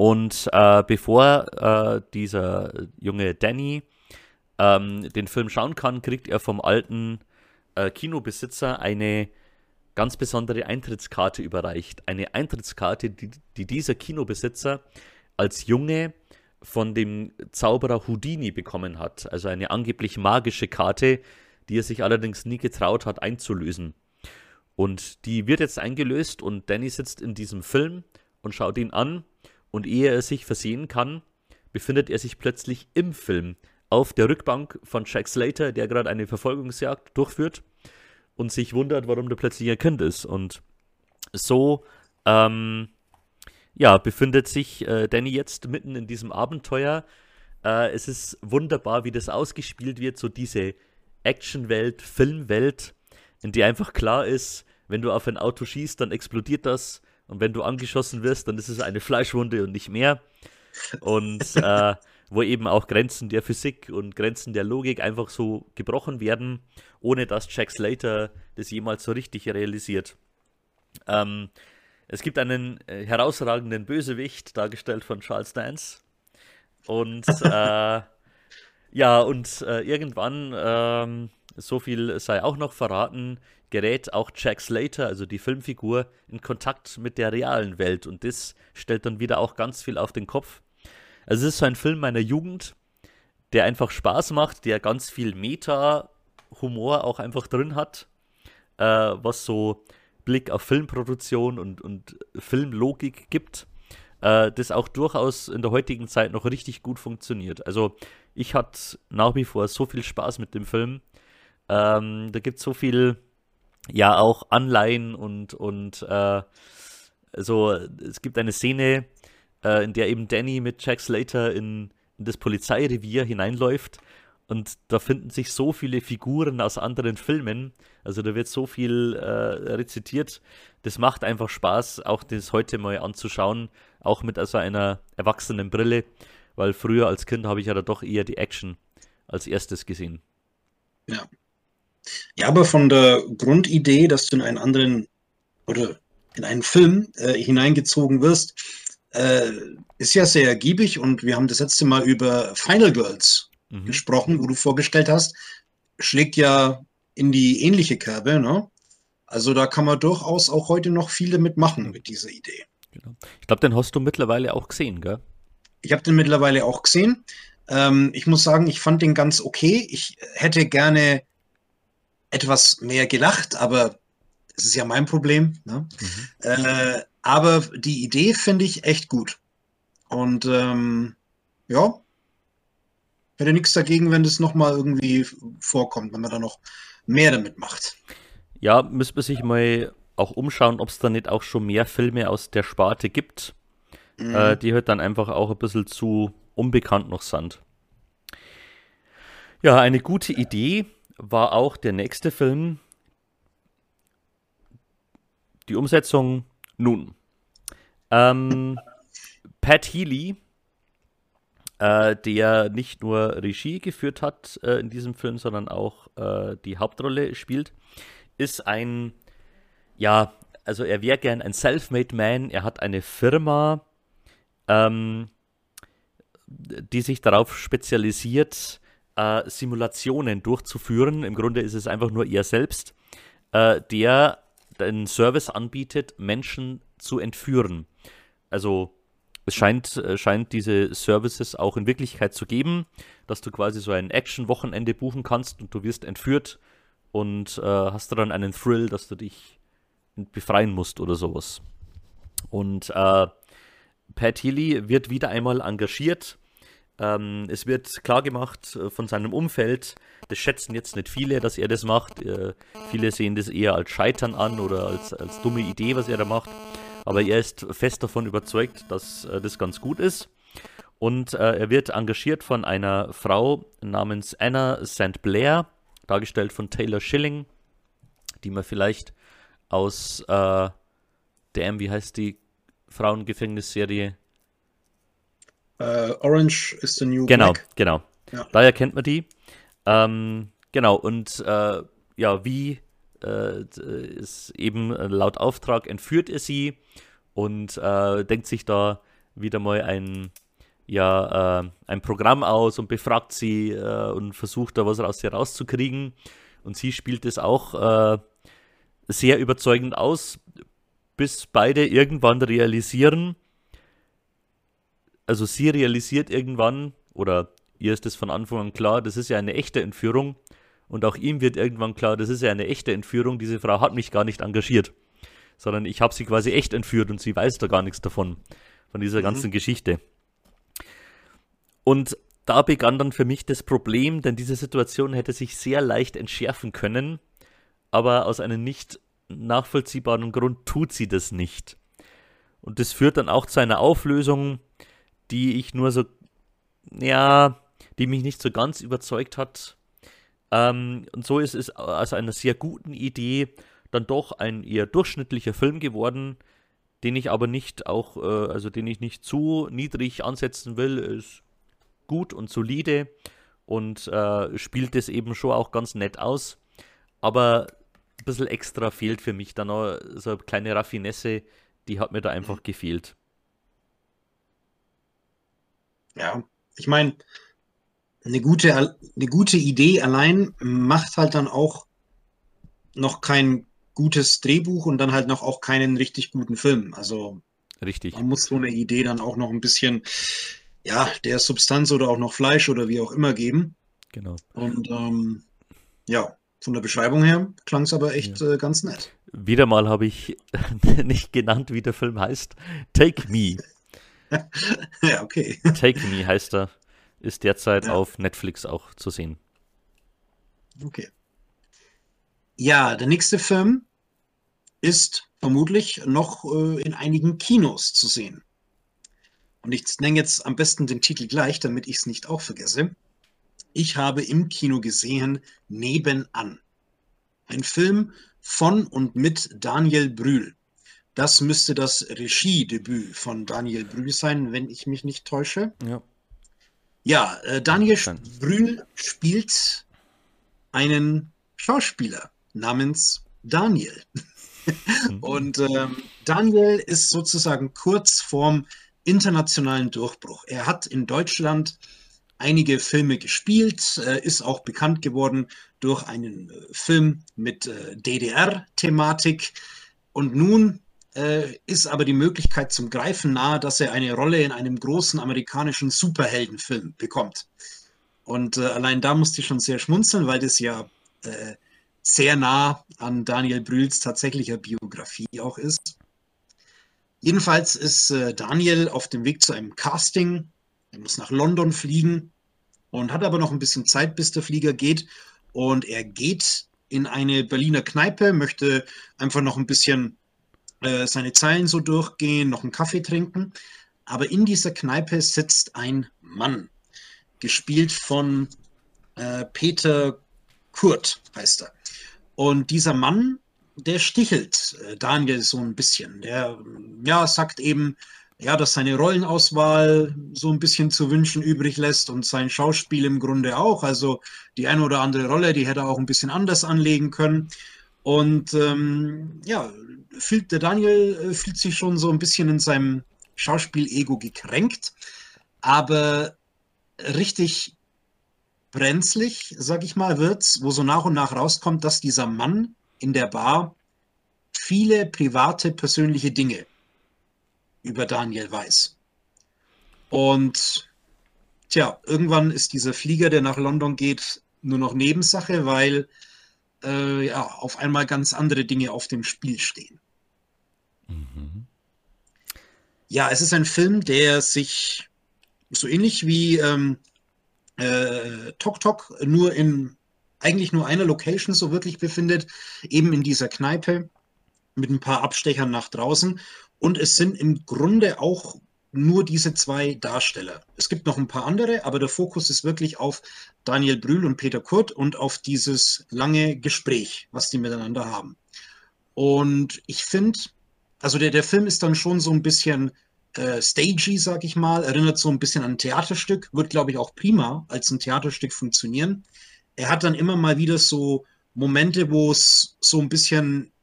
und äh, bevor äh, dieser junge Danny ähm, den Film schauen kann, kriegt er vom alten äh, Kinobesitzer eine ganz besondere Eintrittskarte überreicht. Eine Eintrittskarte, die, die dieser Kinobesitzer als Junge von dem Zauberer Houdini bekommen hat. Also eine angeblich magische Karte, die er sich allerdings nie getraut hat einzulösen. Und die wird jetzt eingelöst und Danny sitzt in diesem Film und schaut ihn an und ehe er sich versehen kann, befindet er sich plötzlich im Film auf der Rückbank von Jack Slater, der gerade eine Verfolgungsjagd durchführt und sich wundert, warum der plötzlich ein Kind ist. Und so, ähm, ja, befindet sich äh, Danny jetzt mitten in diesem Abenteuer, Äh, es ist wunderbar, wie das ausgespielt wird, so diese Actionwelt, Filmwelt, in der einfach klar ist, wenn du auf ein Auto schießt, dann explodiert das. Und wenn du angeschossen wirst, dann ist es eine Fleischwunde und nicht mehr. Und [LAUGHS] äh, wo eben auch Grenzen der Physik und Grenzen der Logik einfach so gebrochen werden, ohne dass Jack Slater das jemals so richtig realisiert. Ähm, es gibt einen äh, herausragenden Bösewicht, dargestellt von Charles Dance. Und äh, ja, und äh, irgendwann, ähm, so viel sei auch noch verraten, gerät auch Jack Slater, also die Filmfigur, in Kontakt mit der realen Welt. Und das stellt dann wieder auch ganz viel auf den Kopf. Also es ist so ein Film meiner Jugend, der einfach Spaß macht, der ganz viel Meta-Humor auch einfach drin hat, äh, was so Blick auf Filmproduktion und, und Filmlogik gibt, äh, das auch durchaus in der heutigen Zeit noch richtig gut funktioniert. Also ich hatte nach wie vor so viel Spaß mit dem Film. Ähm, da gibt es so viel, ja, auch Anleihen und, und äh, so, es gibt eine Szene, äh, in der eben Danny mit Jack Slater in, in das Polizeirevier hineinläuft. Und da finden sich so viele Figuren aus anderen Filmen. Also da wird so viel äh, rezitiert. Das macht einfach Spaß, auch das heute mal anzuschauen, auch mit also einer erwachsenen Brille, weil früher als Kind habe ich ja da doch eher die Action als erstes gesehen. Ja. Ja, aber von der Grundidee, dass du in einen anderen oder in einen Film äh, hineingezogen wirst, äh, ist ja sehr ergiebig und wir haben das letzte Mal über Final Girls mhm. gesprochen, wo du vorgestellt hast, schlägt ja in die ähnliche Kerbe, ne? Also da kann man durchaus auch heute noch viel damit machen mit dieser Idee. Genau. Ich glaube, den hast du mittlerweile auch gesehen, gell? Ich habe den mittlerweile auch gesehen. Ähm, ich muss sagen, ich fand den ganz okay. Ich hätte gerne etwas mehr gelacht, aber das ist ja mein Problem. Ne? Mhm. Äh, aber die Idee finde ich echt gut. Und ähm, ja, hätte nichts dagegen, wenn das nochmal irgendwie vorkommt, wenn man da noch mehr damit macht. Ja, müsste man sich mal auch umschauen, ob es da nicht auch schon mehr Filme aus der Sparte gibt, mhm. äh, die halt dann einfach auch ein bisschen zu unbekannt noch sind. Ja, eine gute Idee war auch der nächste Film. Die Umsetzung nun. Ähm, Pat Healy, äh, der nicht nur Regie geführt hat äh, in diesem Film, sondern auch äh, die Hauptrolle spielt, ist ein, ja, also er wäre gern ein Self-Made Man. Er hat eine Firma, ähm, die sich darauf spezialisiert, äh, Simulationen durchzuführen. Im Grunde ist es einfach nur er selbst, äh, der einen Service anbietet, Menschen zu entführen. Also es scheint, äh, scheint diese Services auch in Wirklichkeit zu geben, dass du quasi so ein Action-Wochenende buchen kannst und du wirst entführt und äh, hast dann einen Thrill, dass du dich befreien musst oder sowas. Und äh, Pat Healy wird wieder einmal engagiert ähm, es wird klar gemacht äh, von seinem Umfeld, das schätzen jetzt nicht viele, dass er das macht. Äh, viele sehen das eher als Scheitern an oder als, als dumme Idee, was er da macht. Aber er ist fest davon überzeugt, dass äh, das ganz gut ist. Und äh, er wird engagiert von einer Frau namens Anna St. Blair, dargestellt von Taylor Schilling, die man vielleicht aus äh, Damn, wie heißt die Frauengefängnisserie? Uh, Orange is the New Genau, Black. genau. Ja. Daher kennt man die. Ähm, genau, und äh, ja, wie ist eben laut Auftrag entführt er sie und äh, denkt sich da wieder mal ein, ja, äh, ein Programm aus und befragt sie äh, und versucht da was aus ihr rauszukriegen. Und sie spielt es auch äh, sehr überzeugend aus, bis beide irgendwann realisieren, also sie realisiert irgendwann, oder ihr ist es von Anfang an klar, das ist ja eine echte Entführung. Und auch ihm wird irgendwann klar, das ist ja eine echte Entführung. Diese Frau hat mich gar nicht engagiert, sondern ich habe sie quasi echt entführt und sie weiß da gar nichts davon, von dieser mhm. ganzen Geschichte. Und da begann dann für mich das Problem, denn diese Situation hätte sich sehr leicht entschärfen können, aber aus einem nicht nachvollziehbaren Grund tut sie das nicht. Und das führt dann auch zu einer Auflösung, die ich nur so ja, die mich nicht so ganz überzeugt hat. Ähm, und so ist es aus einer sehr guten Idee dann doch ein eher durchschnittlicher Film geworden, den ich aber nicht auch, äh, also den ich nicht zu niedrig ansetzen will, ist gut und solide und äh, spielt es eben schon auch ganz nett aus. Aber ein bisschen extra fehlt für mich da noch so eine kleine Raffinesse, die hat mir da einfach mhm. gefehlt. Ja, ich meine, eine gute, eine gute Idee allein macht halt dann auch noch kein gutes Drehbuch und dann halt noch auch keinen richtig guten Film. Also richtig. Man muss so eine Idee dann auch noch ein bisschen, ja, der Substanz oder auch noch Fleisch oder wie auch immer geben. Genau. Und ähm, ja, von der Beschreibung her klang es aber echt ja. äh, ganz nett. Wieder mal habe ich [LAUGHS] nicht genannt, wie der Film heißt. Take Me. [LAUGHS] ja, okay. Take Me heißt er. Ist derzeit ja. auf Netflix auch zu sehen. Okay. Ja, der nächste Film ist vermutlich noch äh, in einigen Kinos zu sehen. Und ich nenne jetzt am besten den Titel gleich, damit ich es nicht auch vergesse. Ich habe im Kino gesehen Nebenan. Ein Film von und mit Daniel Brühl. Das müsste das Regiedebüt von Daniel Brühl sein, wenn ich mich nicht täusche. Ja. Ja, äh, Daniel Brühl spielt einen Schauspieler namens Daniel. Mhm. Und ähm, Daniel ist sozusagen kurz vorm internationalen Durchbruch. Er hat in Deutschland einige Filme gespielt, äh, ist auch bekannt geworden durch einen äh, Film mit äh, DDR-Thematik. Und nun äh, ist aber die Möglichkeit zum Greifen nahe, dass er eine Rolle in einem großen amerikanischen Superheldenfilm bekommt. Und äh, allein da musste ich schon sehr schmunzeln, weil das ja äh, sehr nah an Daniel Brühls tatsächlicher Biografie auch ist. Jedenfalls ist äh, Daniel auf dem Weg zu einem Casting. Er muss nach London fliegen und hat aber noch ein bisschen Zeit, bis der Flieger geht. Und er geht in eine Berliner Kneipe, möchte einfach noch ein bisschen äh, seine Zeilen so durchgehen, noch einen Kaffee trinken. Aber in dieser Kneipe sitzt ein Mann, gespielt von äh, Peter Kurt, heißt er. Und dieser Mann, der stichelt äh, Daniel so ein bisschen. Der ja, sagt eben, ja, dass seine Rollenauswahl so ein bisschen zu wünschen übrig lässt und sein Schauspiel im Grunde auch. Also die eine oder andere Rolle, die hätte er auch ein bisschen anders anlegen können. Und ähm, ja, der Daniel äh, fühlt sich schon so ein bisschen in seinem Schauspiel-Ego gekränkt, aber richtig brenzlig, sag ich mal, wird's, wo so nach und nach rauskommt, dass dieser Mann in der Bar viele private, persönliche Dinge über Daniel weiß. Und tja, irgendwann ist dieser Flieger, der nach London geht, nur noch Nebensache, weil äh, ja, auf einmal ganz andere Dinge auf dem Spiel stehen. Mhm. Ja, es ist ein Film, der sich so ähnlich wie ähm, äh, Tok Tok nur in eigentlich nur einer Location so wirklich befindet, eben in dieser Kneipe mit ein paar Abstechern nach draußen. Und es sind im Grunde auch nur diese zwei Darsteller. Es gibt noch ein paar andere, aber der Fokus ist wirklich auf Daniel Brühl und Peter Kurt und auf dieses lange Gespräch, was die miteinander haben. Und ich finde, also der, der Film ist dann schon so ein bisschen äh, stagey, sag ich mal, erinnert so ein bisschen an ein Theaterstück, wird, glaube ich, auch prima als ein Theaterstück funktionieren. Er hat dann immer mal wieder so Momente, wo es so ein bisschen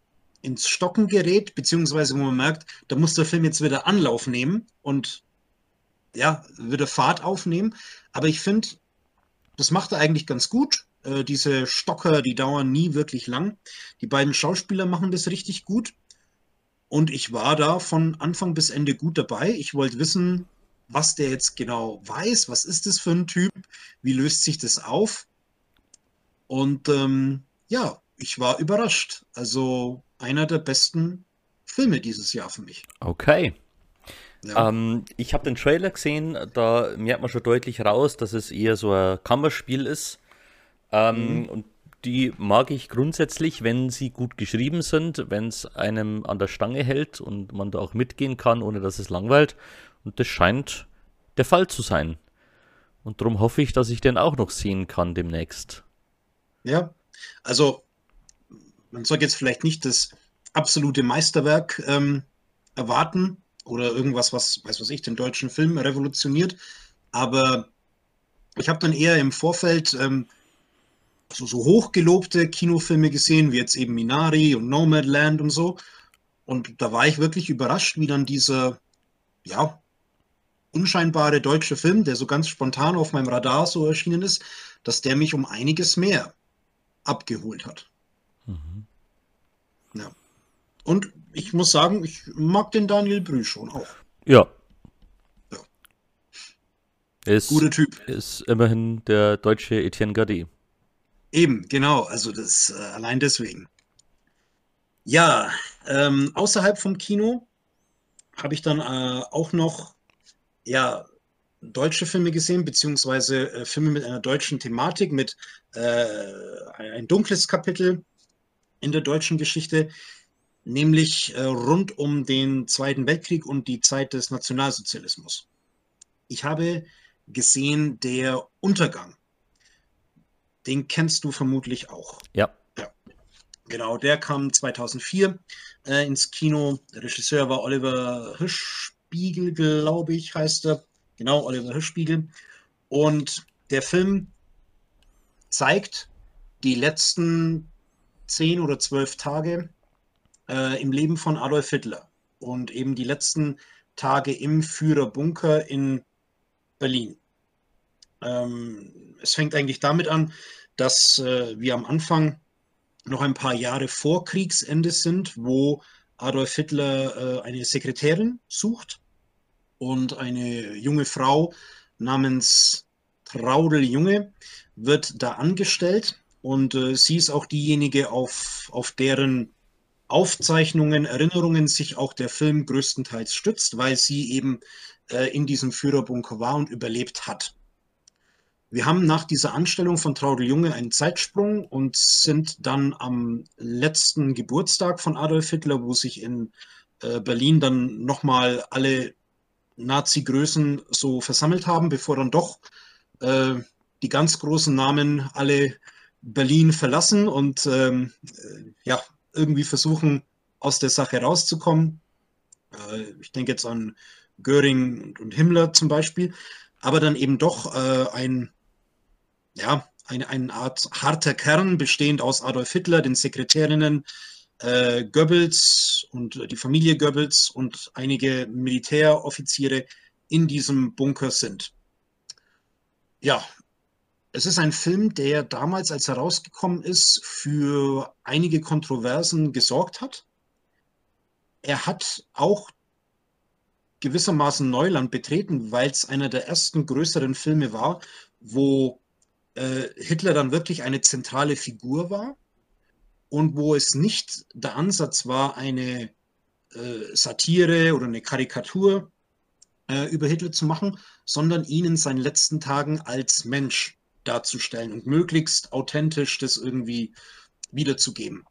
ins Stocken gerät, beziehungsweise wo man merkt, da muss der Film jetzt wieder Anlauf nehmen und ja, wieder Fahrt aufnehmen. Aber ich finde, das macht er eigentlich ganz gut. Äh, diese Stocker, die dauern nie wirklich lang. Die beiden Schauspieler machen das richtig gut. Und ich war da von Anfang bis Ende gut dabei. Ich wollte wissen, was der jetzt genau weiß. Was ist das für ein Typ? Wie löst sich das auf? Und ähm, ja, ich war überrascht. Also einer der besten Filme dieses Jahr für mich. Okay. Ja. Ähm, ich habe den Trailer gesehen, da merkt man schon deutlich raus, dass es eher so ein Kammerspiel ist. Ähm, mhm. Und die mag ich grundsätzlich, wenn sie gut geschrieben sind, wenn es einem an der Stange hält und man da auch mitgehen kann, ohne dass es langweilt. Und das scheint der Fall zu sein. Und darum hoffe ich, dass ich den auch noch sehen kann demnächst. Ja, also man soll jetzt vielleicht nicht das absolute Meisterwerk ähm, erwarten oder irgendwas, was, weiß was ich, den deutschen Film revolutioniert. Aber ich habe dann eher im Vorfeld ähm, so, so hochgelobte Kinofilme gesehen, wie jetzt eben Minari und Nomadland und so. Und da war ich wirklich überrascht, wie dann dieser, ja, unscheinbare deutsche Film, der so ganz spontan auf meinem Radar so erschienen ist, dass der mich um einiges mehr abgeholt hat. Mhm. Ja. Und ich muss sagen, ich mag den Daniel Brühl schon auch. Ja. ja. Ist, Guter Typ. Ist immerhin der deutsche Etienne Gardet. Eben, genau. Also das äh, allein deswegen. Ja, ähm, außerhalb vom Kino habe ich dann äh, auch noch ja, deutsche Filme gesehen, beziehungsweise äh, Filme mit einer deutschen Thematik, mit äh, ein dunkles Kapitel in der deutschen Geschichte, nämlich äh, rund um den Zweiten Weltkrieg und die Zeit des Nationalsozialismus. Ich habe gesehen Der Untergang. Den kennst du vermutlich auch. Ja. ja. Genau, der kam 2004 äh, ins Kino. Der Regisseur war Oliver Hirschspiegel, glaube ich, heißt er. Genau, Oliver Hirschspiegel. Und der Film zeigt die letzten zehn oder zwölf Tage äh, im Leben von Adolf Hitler und eben die letzten Tage im Führerbunker in Berlin. Ähm, es fängt eigentlich damit an, dass äh, wir am Anfang noch ein paar Jahre vor Kriegsende sind, wo Adolf Hitler äh, eine Sekretärin sucht und eine junge Frau namens Traudel Junge wird da angestellt und äh, sie ist auch diejenige, auf, auf deren Aufzeichnungen, Erinnerungen sich auch der Film größtenteils stützt, weil sie eben äh, in diesem Führerbunker war und überlebt hat. Wir haben nach dieser Anstellung von Traudel Junge einen Zeitsprung und sind dann am letzten Geburtstag von Adolf Hitler, wo sich in äh, Berlin dann nochmal alle Nazi-Größen so versammelt haben, bevor dann doch äh, die ganz großen Namen alle Berlin verlassen und ähm, äh, ja, irgendwie versuchen, aus der Sache rauszukommen. Äh, ich denke jetzt an Göring und Himmler zum Beispiel, aber dann eben doch äh, ein, ja, eine, eine Art harter Kern, bestehend aus Adolf Hitler, den Sekretärinnen, äh, Goebbels und die Familie Goebbels und einige Militäroffiziere in diesem Bunker sind. Ja, es ist ein Film, der damals, als er rausgekommen ist, für einige Kontroversen gesorgt hat. Er hat auch gewissermaßen Neuland betreten, weil es einer der ersten größeren Filme war, wo äh, Hitler dann wirklich eine zentrale Figur war und wo es nicht der Ansatz war, eine äh, Satire oder eine Karikatur äh, über Hitler zu machen, sondern ihn in seinen letzten Tagen als Mensch darzustellen und möglichst authentisch das irgendwie wiederzugeben.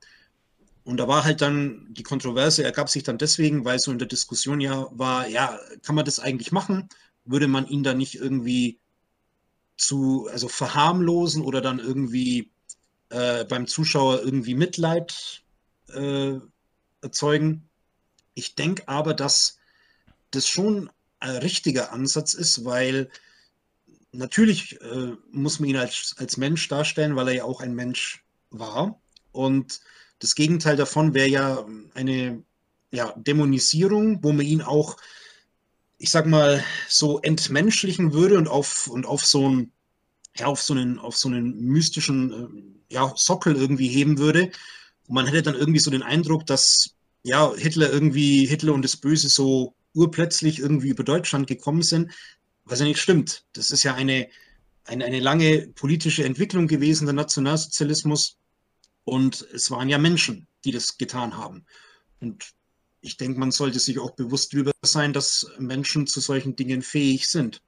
Und da war halt dann die Kontroverse, ergab sich dann deswegen, weil so in der Diskussion ja war, ja, kann man das eigentlich machen? Würde man ihn dann nicht irgendwie zu, also verharmlosen oder dann irgendwie äh, beim Zuschauer irgendwie Mitleid äh, erzeugen? Ich denke aber, dass das schon ein richtiger Ansatz ist, weil natürlich äh, muss man ihn als, als Mensch darstellen, weil er ja auch ein Mensch war. Und das Gegenteil davon wäre ja eine ja, Dämonisierung, wo man ihn auch, ich sag mal, so entmenschlichen würde und auf, und auf so einen, ja, auf so einen, auf so einen mystischen äh, ja, Sockel irgendwie heben würde. Und man hätte dann irgendwie so den Eindruck, dass ja, Hitler irgendwie, Hitler und das Böse so urplötzlich irgendwie über Deutschland gekommen sind was ja nicht stimmt. Das ist ja eine, eine, eine lange politische Entwicklung gewesen, der Nationalsozialismus. Und es waren ja Menschen, die das getan haben. Und ich denke, man sollte sich auch bewusst darüber sein, dass Menschen zu solchen Dingen fähig sind.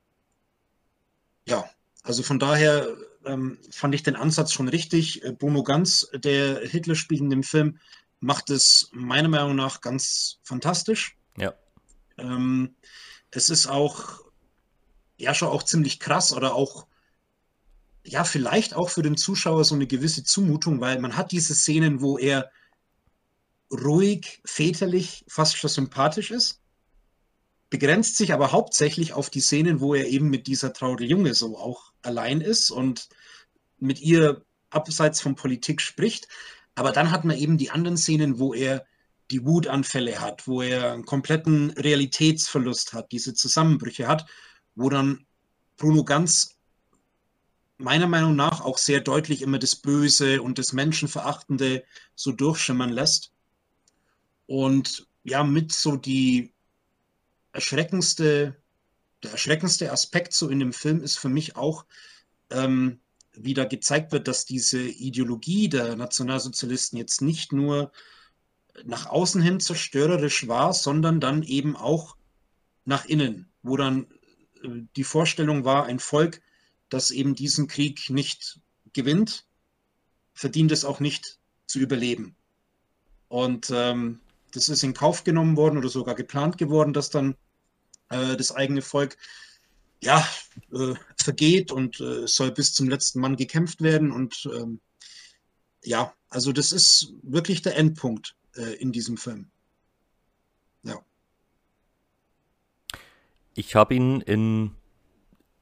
Ja, also von daher ähm, fand ich den Ansatz schon richtig. Bruno Ganz, der Hitler spielt in dem Film, macht es meiner Meinung nach ganz fantastisch. Ja. Ähm, es ist auch ja schon auch ziemlich krass oder auch, ja, vielleicht auch für den Zuschauer so eine gewisse Zumutung, weil man hat diese Szenen, wo er ruhig, väterlich, fast schon sympathisch ist, begrenzt sich aber hauptsächlich auf die Szenen, wo er eben mit dieser Traudel Junge so auch allein ist und mit ihr abseits von Politik spricht. Aber dann hat man eben die anderen Szenen, wo er die Wutanfälle hat, wo er einen kompletten Realitätsverlust hat, diese Zusammenbrüche hat, wo dann Bruno ganz meiner Meinung nach auch sehr deutlich immer das Böse und das Menschenverachtende so durchschimmern lässt. Und ja, mit so die erschreckendste, der erschreckendste Aspekt so in dem Film ist für mich auch, ähm, wie da gezeigt wird, dass diese Ideologie der Nationalsozialisten jetzt nicht nur nach außen hin zerstörerisch war, sondern dann eben auch nach innen, wo dann äh, die Vorstellung war, ein Volk, das eben diesen Krieg nicht gewinnt, verdient es auch nicht zu überleben. Und ähm, das ist in Kauf genommen worden oder sogar geplant geworden, dass dann äh, das eigene Volk ja, äh, vergeht und äh, soll bis zum letzten Mann gekämpft werden. Und ähm, ja, also das ist wirklich der Endpunkt äh, in diesem Film. Ja. Ich habe ihn in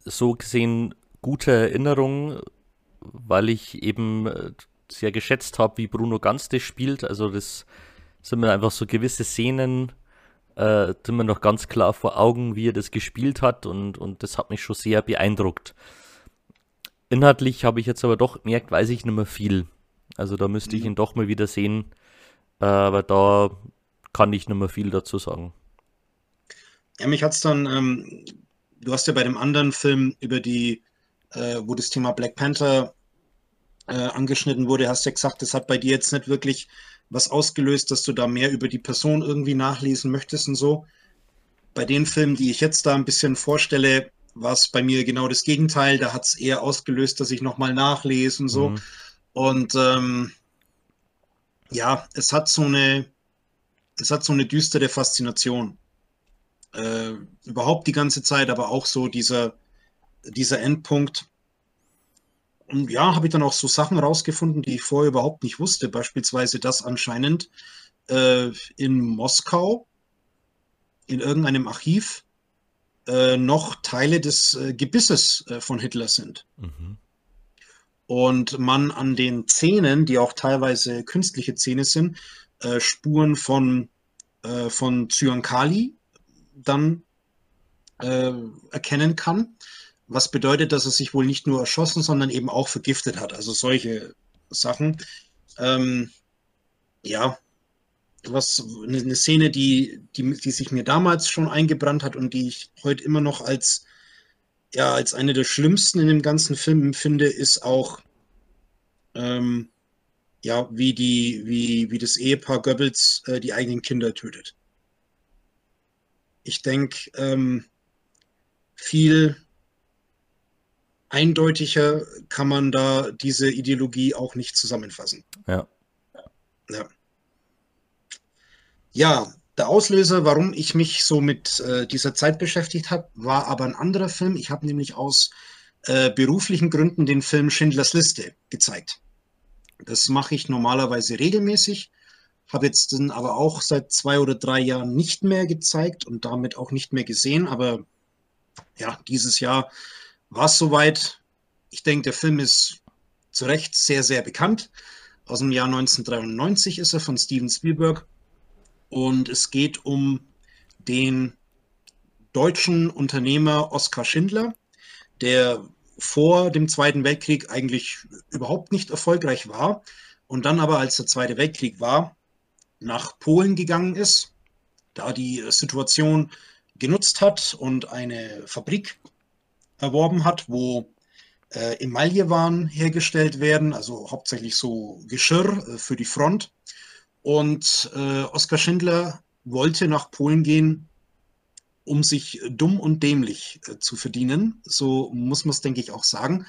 so gesehen gute Erinnerung, weil ich eben äh, sehr geschätzt habe, wie Bruno Ganz das spielt. Also das sind mir einfach so gewisse Szenen, äh, sind mir noch ganz klar vor Augen, wie er das gespielt hat und, und das hat mich schon sehr beeindruckt. Inhaltlich habe ich jetzt aber doch gemerkt, weiß ich nicht mehr viel. Also da müsste mhm. ich ihn doch mal wieder sehen, äh, aber da kann ich nicht mehr viel dazu sagen. Ja, mich hat es dann, ähm, du hast ja bei dem anderen Film über die, äh, wo das Thema Black Panther äh, angeschnitten wurde, hast du ja gesagt, das hat bei dir jetzt nicht wirklich was ausgelöst, dass du da mehr über die Person irgendwie nachlesen möchtest und so. Bei den Filmen, die ich jetzt da ein bisschen vorstelle, war es bei mir genau das Gegenteil. Da hat es eher ausgelöst, dass ich nochmal nachlese und so. Mhm. Und ähm, ja, es hat so eine, es hat so eine düstere Faszination. Äh, überhaupt die ganze Zeit, aber auch so dieser, dieser Endpunkt, und ja, habe ich dann auch so Sachen rausgefunden, die ich vorher überhaupt nicht wusste. Beispielsweise, dass anscheinend äh, in Moskau in irgendeinem Archiv äh, noch Teile des äh, Gebisses äh, von Hitler sind. Mhm. Und man an den Zähnen, die auch teilweise künstliche Zähne sind, äh, Spuren von, äh, von Zyankali dann erkennen kann was bedeutet, dass er sich wohl nicht nur erschossen, sondern eben auch vergiftet hat. Also solche Sachen. Ähm, ja, was eine Szene, die, die, die sich mir damals schon eingebrannt hat und die ich heute immer noch als, ja, als eine der schlimmsten in dem ganzen Film empfinde, ist auch, ähm, ja, wie, die, wie, wie das Ehepaar Goebbels äh, die eigenen Kinder tötet. Ich denke, ähm, viel eindeutiger kann man da diese Ideologie auch nicht zusammenfassen. Ja. Ja, ja der Auslöser, warum ich mich so mit äh, dieser Zeit beschäftigt habe, war aber ein anderer Film. Ich habe nämlich aus äh, beruflichen Gründen den Film Schindlers Liste gezeigt. Das mache ich normalerweise regelmäßig, habe jetzt den aber auch seit zwei oder drei Jahren nicht mehr gezeigt und damit auch nicht mehr gesehen. Aber ja, dieses Jahr war es soweit. Ich denke, der Film ist zu Recht sehr, sehr bekannt. Aus dem Jahr 1993 ist er von Steven Spielberg. Und es geht um den deutschen Unternehmer Oskar Schindler, der vor dem Zweiten Weltkrieg eigentlich überhaupt nicht erfolgreich war und dann aber, als der Zweite Weltkrieg war, nach Polen gegangen ist, da die Situation genutzt hat und eine Fabrik erworben hat, wo äh, Emaillewaren hergestellt werden, also hauptsächlich so Geschirr äh, für die Front. Und äh, Oskar Schindler wollte nach Polen gehen, um sich dumm und dämlich äh, zu verdienen. So muss man es, denke ich, auch sagen.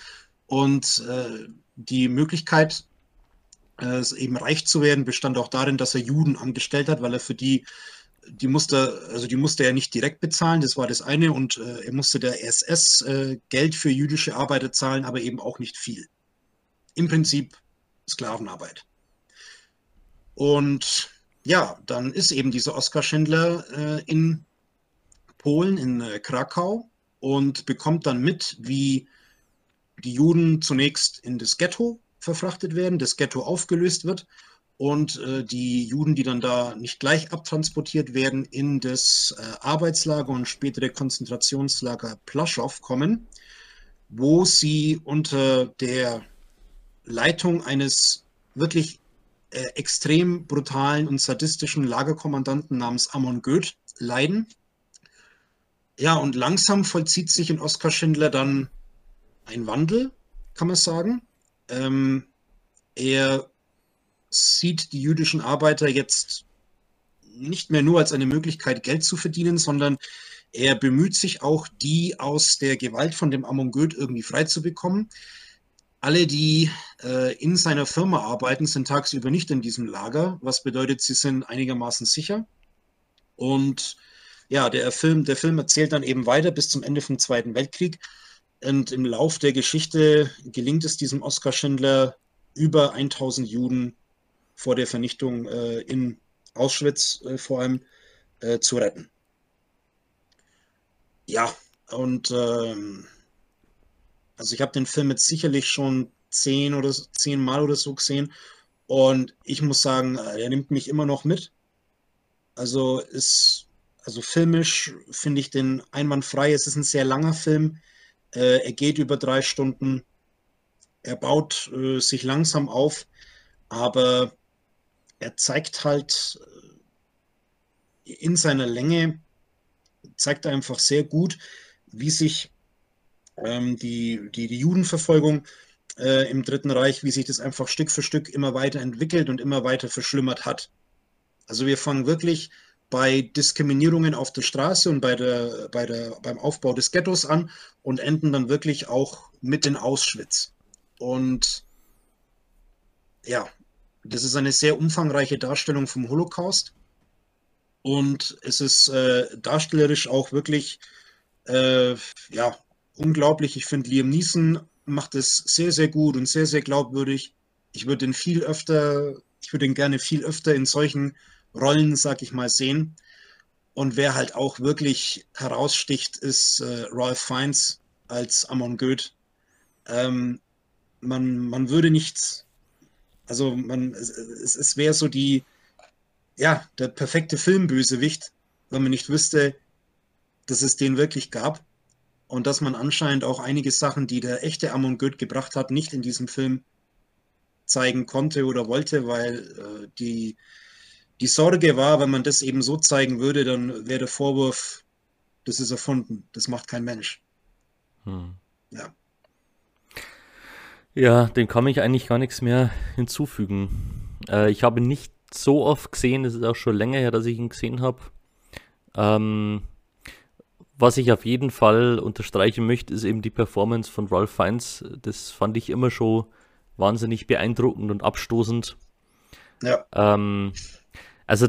Und äh, die Möglichkeit, äh, eben reich zu werden, bestand auch darin, dass er Juden angestellt hat, weil er für die die musste, also die musste er nicht direkt bezahlen, das war das eine, und äh, er musste der SS äh, Geld für jüdische Arbeiter zahlen, aber eben auch nicht viel. Im Prinzip Sklavenarbeit. Und ja, dann ist eben dieser Oskar Schindler äh, in Polen, in äh, Krakau und bekommt dann mit, wie die Juden zunächst in das Ghetto verfrachtet werden, das Ghetto aufgelöst wird und äh, die Juden, die dann da nicht gleich abtransportiert werden, in das äh, Arbeitslager und spätere Konzentrationslager Plaschow kommen, wo sie unter der Leitung eines wirklich äh, extrem brutalen und sadistischen Lagerkommandanten namens Amon Goeth leiden. Ja, und langsam vollzieht sich in Oskar Schindler dann ein Wandel, kann man sagen. Ähm, er sieht die jüdischen Arbeiter jetzt nicht mehr nur als eine Möglichkeit, Geld zu verdienen, sondern er bemüht sich auch, die aus der Gewalt von dem Amon Goeth irgendwie frei zu bekommen. Alle, die äh, in seiner Firma arbeiten, sind tagsüber nicht in diesem Lager, was bedeutet, sie sind einigermaßen sicher. Und ja, der Film, der Film erzählt dann eben weiter bis zum Ende vom Zweiten Weltkrieg. Und im Lauf der Geschichte gelingt es diesem Oskar Schindler, über 1000 Juden vor der Vernichtung äh, in Auschwitz äh, vor allem äh, zu retten. Ja, und ähm, also ich habe den Film jetzt sicherlich schon zehn oder zehn Mal oder so gesehen und ich muss sagen, er nimmt mich immer noch mit. Also ist, also filmisch finde ich den einwandfrei. Es ist ein sehr langer Film. Äh, er geht über drei Stunden. Er baut äh, sich langsam auf, aber er zeigt halt äh, in seiner Länge, zeigt einfach sehr gut, wie sich ähm, die, die, die Judenverfolgung äh, im Dritten Reich, wie sich das einfach Stück für Stück immer weiter entwickelt und immer weiter verschlimmert hat. Also wir fangen wirklich bei Diskriminierungen auf der Straße und bei der, bei der, beim Aufbau des Ghettos an und enden dann wirklich auch mit in Auschwitz. Und ja, das ist eine sehr umfangreiche Darstellung vom Holocaust. Und es ist äh, darstellerisch auch wirklich äh, ja, unglaublich. Ich finde, Liam Neeson macht es sehr, sehr gut und sehr, sehr glaubwürdig. Ich würde ihn viel öfter, ich würde ihn gerne viel öfter in solchen Rollen, sag ich mal, sehen. Und wer halt auch wirklich heraussticht, ist äh, Ralph Fiennes als Amon Goeth. Ähm, man, man würde nicht also man, es, es wäre so die, ja, der perfekte Filmbösewicht, wenn man nicht wüsste, dass es den wirklich gab und dass man anscheinend auch einige Sachen, die der echte Amon Goeth gebracht hat, nicht in diesem Film zeigen konnte oder wollte, weil äh, die, die Sorge war, wenn man das eben so zeigen würde, dann wäre der Vorwurf, das ist erfunden, das macht kein Mensch. Hm. Ja. Ja, dem kann ich eigentlich gar nichts mehr hinzufügen. Äh, ich habe ihn nicht so oft gesehen, es ist auch schon länger her, dass ich ihn gesehen habe. Ähm, was ich auf jeden Fall unterstreichen möchte, ist eben die Performance von Ralph Fiennes. Das fand ich immer schon wahnsinnig beeindruckend und abstoßend. Ja. Ähm, also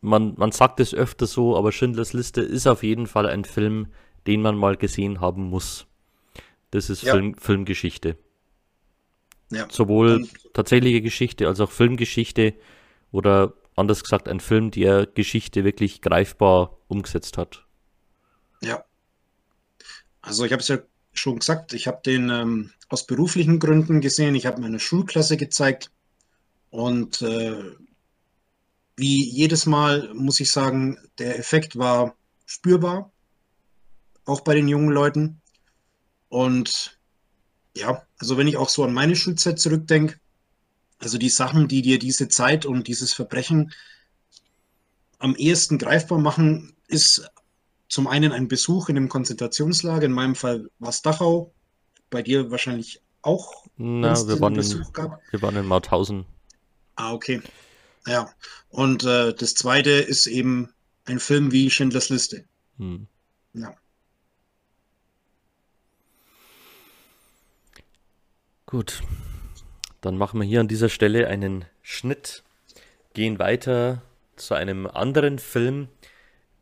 man, man sagt es öfter so, aber Schindlers Liste ist auf jeden Fall ein Film, den man mal gesehen haben muss. Das ist ja. Film, Filmgeschichte. Ja. Sowohl und, tatsächliche Geschichte als auch Filmgeschichte oder anders gesagt ein Film, der Geschichte wirklich greifbar umgesetzt hat. Ja. Also ich habe es ja schon gesagt, ich habe den ähm, aus beruflichen Gründen gesehen. Ich habe meine Schulklasse gezeigt und äh, wie jedes Mal muss ich sagen, der Effekt war spürbar, auch bei den jungen Leuten. Und ja, also wenn ich auch so an meine Schulzeit zurückdenke, also die Sachen, die dir diese Zeit und dieses Verbrechen am ehesten greifbar machen, ist zum einen ein Besuch in einem Konzentrationslager. In meinem Fall war es Dachau. Bei dir wahrscheinlich auch. Na, wir waren, Besuch in, gab. wir waren in Mauthausen. Ah, okay. Ja. Und äh, das zweite ist eben ein Film wie Schindlers Liste. Hm. Ja. Gut, dann machen wir hier an dieser Stelle einen Schnitt, gehen weiter zu einem anderen Film,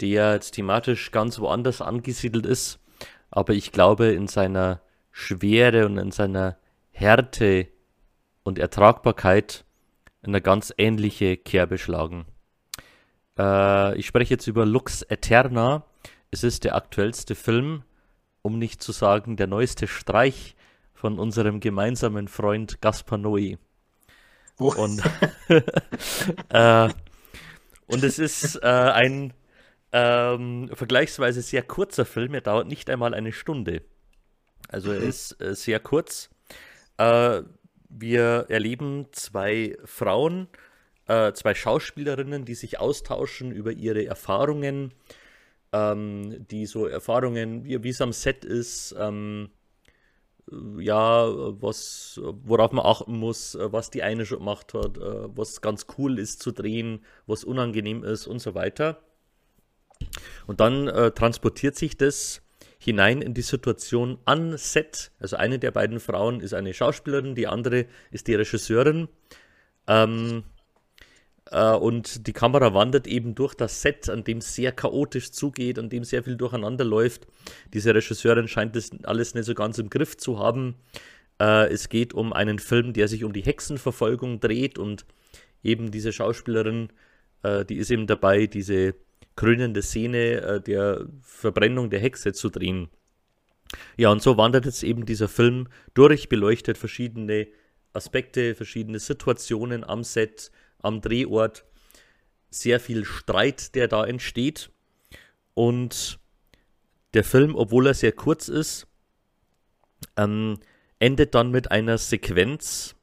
der jetzt thematisch ganz woanders angesiedelt ist, aber ich glaube in seiner Schwere und in seiner Härte und Ertragbarkeit in eine ganz ähnliche Kerbe schlagen. Äh, ich spreche jetzt über Lux Eterna. Es ist der aktuellste Film, um nicht zu sagen der neueste Streich von unserem gemeinsamen Freund Gaspar Noé. Oh. Und, [LAUGHS] äh, und es ist äh, ein ähm, vergleichsweise sehr kurzer Film. Er dauert nicht einmal eine Stunde. Also er mhm. ist äh, sehr kurz. Äh, wir erleben zwei Frauen, äh, zwei Schauspielerinnen, die sich austauschen über ihre Erfahrungen, ähm, die so Erfahrungen, wie es am Set ist, ähm, ja, was, worauf man achten muss, was die eine schon gemacht hat, äh, was ganz cool ist zu drehen, was unangenehm ist und so weiter. Und dann äh, transportiert sich das hinein in die Situation an Set. Also eine der beiden Frauen ist eine Schauspielerin, die andere ist die Regisseurin. Ähm, äh, und die Kamera wandert eben durch das Set, an dem sehr chaotisch zugeht, an dem sehr viel durcheinander läuft. Diese Regisseurin scheint das alles nicht so ganz im Griff zu haben. Äh, es geht um einen Film, der sich um die Hexenverfolgung dreht und eben diese Schauspielerin, äh, die ist eben dabei, diese krönende Szene äh, der Verbrennung der Hexe zu drehen. Ja, und so wandert jetzt eben dieser Film durch, beleuchtet verschiedene Aspekte, verschiedene Situationen am Set, am Drehort. Sehr viel Streit, der da entsteht. Und der Film, obwohl er sehr kurz ist, ähm, endet dann mit einer Sequenz,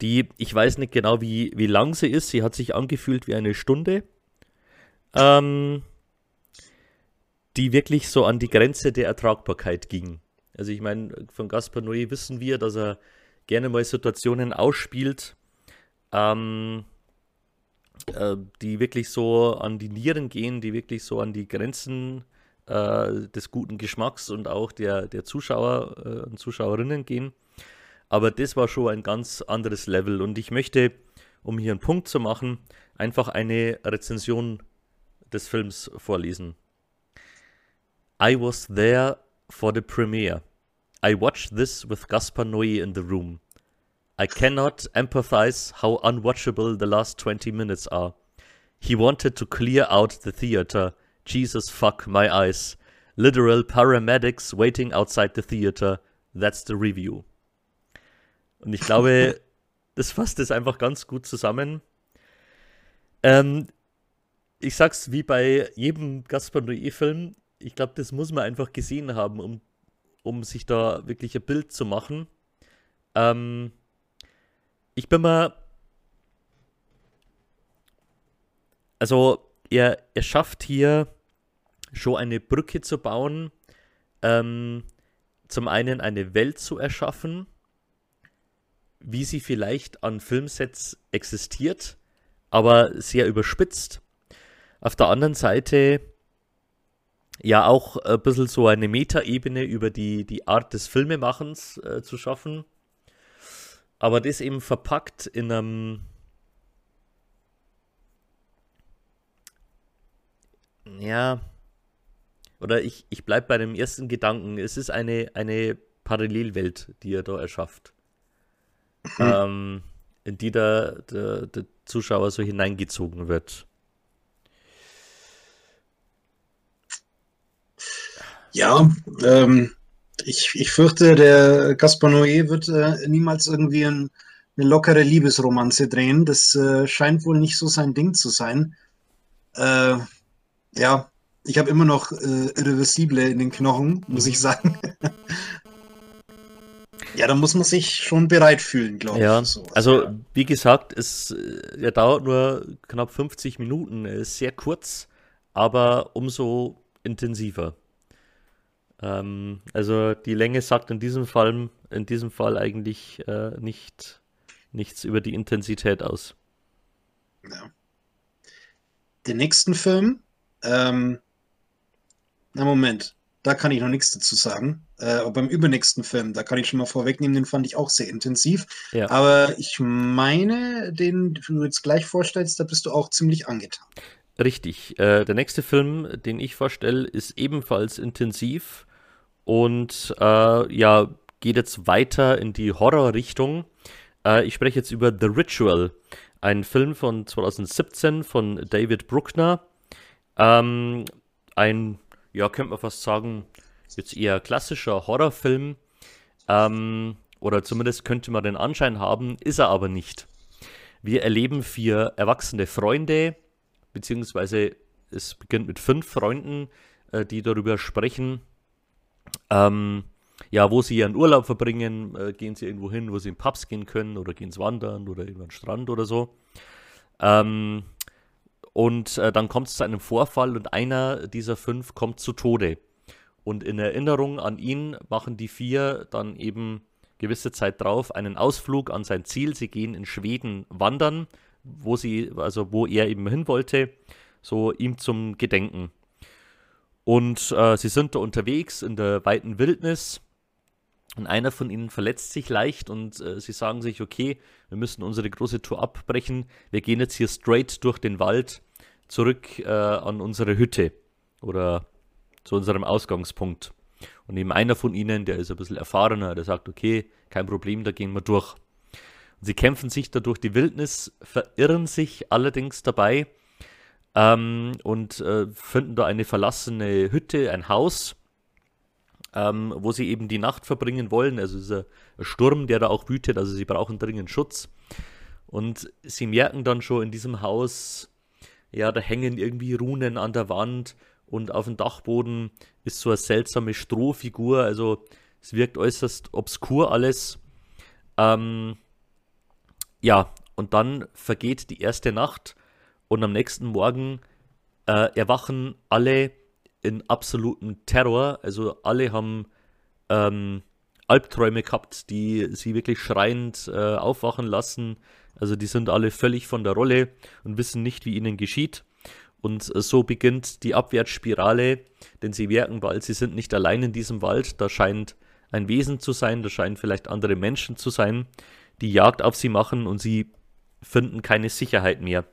die, ich weiß nicht genau, wie, wie lang sie ist. Sie hat sich angefühlt wie eine Stunde ähm, die wirklich so an die Grenze der Ertragbarkeit ging. Also ich meine, von Gaspar Noé wissen wir, dass er gerne mal Situationen ausspielt, ähm, äh, die wirklich so an die Nieren gehen, die wirklich so an die Grenzen äh, des guten Geschmacks und auch der, der Zuschauer äh, und Zuschauerinnen gehen. Aber das war schon ein ganz anderes Level und ich möchte, um hier einen Punkt zu machen, einfach eine Rezension des Films vorlesen. I was there for the premiere. I watched this with Gaspar Noé in the room. I cannot empathize how unwatchable the last 20 minutes are. He wanted to clear out the theater. Jesus fuck my eyes. Literal paramedics waiting outside the theater. That's the review. Und ich glaube, [LAUGHS] das fasst es einfach ganz gut zusammen. Ähm, ich sag's wie bei jedem Gaspar Noé-Film, ich glaube, das muss man einfach gesehen haben, um, um sich da wirklich ein Bild zu machen. Ähm, ich bin mal. Also, er, er schafft hier schon eine Brücke zu bauen. Ähm, zum einen eine Welt zu erschaffen, wie sie vielleicht an Filmsets existiert, aber sehr überspitzt. Auf der anderen Seite ja auch ein bisschen so eine Metaebene über die, die Art des Filmemachens äh, zu schaffen. Aber das eben verpackt in einem ja, oder ich, ich bleibe bei dem ersten Gedanken. Es ist eine, eine Parallelwelt, die er da erschafft. Mhm. Ähm, in die der, der, der Zuschauer so hineingezogen wird. Ja, ähm, ich, ich fürchte, der Gaspar Noé wird äh, niemals irgendwie ein, eine lockere Liebesromanze drehen. Das äh, scheint wohl nicht so sein Ding zu sein. Äh, ja, ich habe immer noch äh, Irreversible in den Knochen, muss ich sagen. [LAUGHS] ja, da muss man sich schon bereit fühlen, glaube ja, ich. So. Also, ja. wie gesagt, es äh, er dauert nur knapp 50 Minuten, er ist sehr kurz, aber umso intensiver. Ähm, also die Länge sagt in diesem Fall, in diesem Fall eigentlich äh, nicht, nichts über die Intensität aus. Ja. Den nächsten Film, ähm, na Moment, da kann ich noch nichts dazu sagen. Äh, aber beim übernächsten Film, da kann ich schon mal vorwegnehmen, den fand ich auch sehr intensiv. Ja. Aber ich meine, den du jetzt gleich vorstellst, da bist du auch ziemlich angetan. Richtig. Äh, der nächste Film, den ich vorstelle, ist ebenfalls intensiv und äh, ja, geht jetzt weiter in die Horrorrichtung. Äh, ich spreche jetzt über The Ritual, ein Film von 2017 von David Bruckner. Ähm, ein, ja, könnte man fast sagen, jetzt eher klassischer Horrorfilm. Ähm, oder zumindest könnte man den Anschein haben, ist er aber nicht. Wir erleben vier erwachsene Freunde, beziehungsweise es beginnt mit fünf Freunden, äh, die darüber sprechen, ähm, ja, wo sie ihren Urlaub verbringen, äh, gehen sie irgendwo hin, wo sie in Pubs gehen können oder gehen sie wandern oder über den Strand oder so. Ähm, und äh, dann kommt es zu einem Vorfall und einer dieser fünf kommt zu Tode. Und in Erinnerung an ihn machen die vier dann eben gewisse Zeit drauf einen Ausflug an sein Ziel. Sie gehen in Schweden wandern wo sie, also wo er eben hin wollte, so ihm zum Gedenken. Und äh, sie sind da unterwegs in der weiten Wildnis und einer von ihnen verletzt sich leicht und äh, sie sagen sich, okay, wir müssen unsere große Tour abbrechen, wir gehen jetzt hier straight durch den Wald zurück äh, an unsere Hütte oder zu unserem Ausgangspunkt. Und eben einer von ihnen, der ist ein bisschen erfahrener, der sagt, okay, kein Problem, da gehen wir durch. Sie kämpfen sich da durch die Wildnis, verirren sich allerdings dabei ähm, und äh, finden da eine verlassene Hütte, ein Haus, ähm, wo sie eben die Nacht verbringen wollen. Also dieser Sturm, der da auch wütet, also sie brauchen dringend Schutz. Und sie merken dann schon in diesem Haus, ja, da hängen irgendwie Runen an der Wand und auf dem Dachboden ist so eine seltsame Strohfigur. Also es wirkt äußerst obskur alles. Ähm, ja, und dann vergeht die erste Nacht und am nächsten Morgen äh, erwachen alle in absolutem Terror. Also alle haben ähm, Albträume gehabt, die sie wirklich schreiend äh, aufwachen lassen. Also die sind alle völlig von der Rolle und wissen nicht, wie ihnen geschieht. Und äh, so beginnt die Abwärtsspirale, denn sie merken bald, sie sind nicht allein in diesem Wald. Da scheint ein Wesen zu sein, da scheinen vielleicht andere Menschen zu sein, die Jagd auf sie machen und sie finden keine Sicherheit mehr.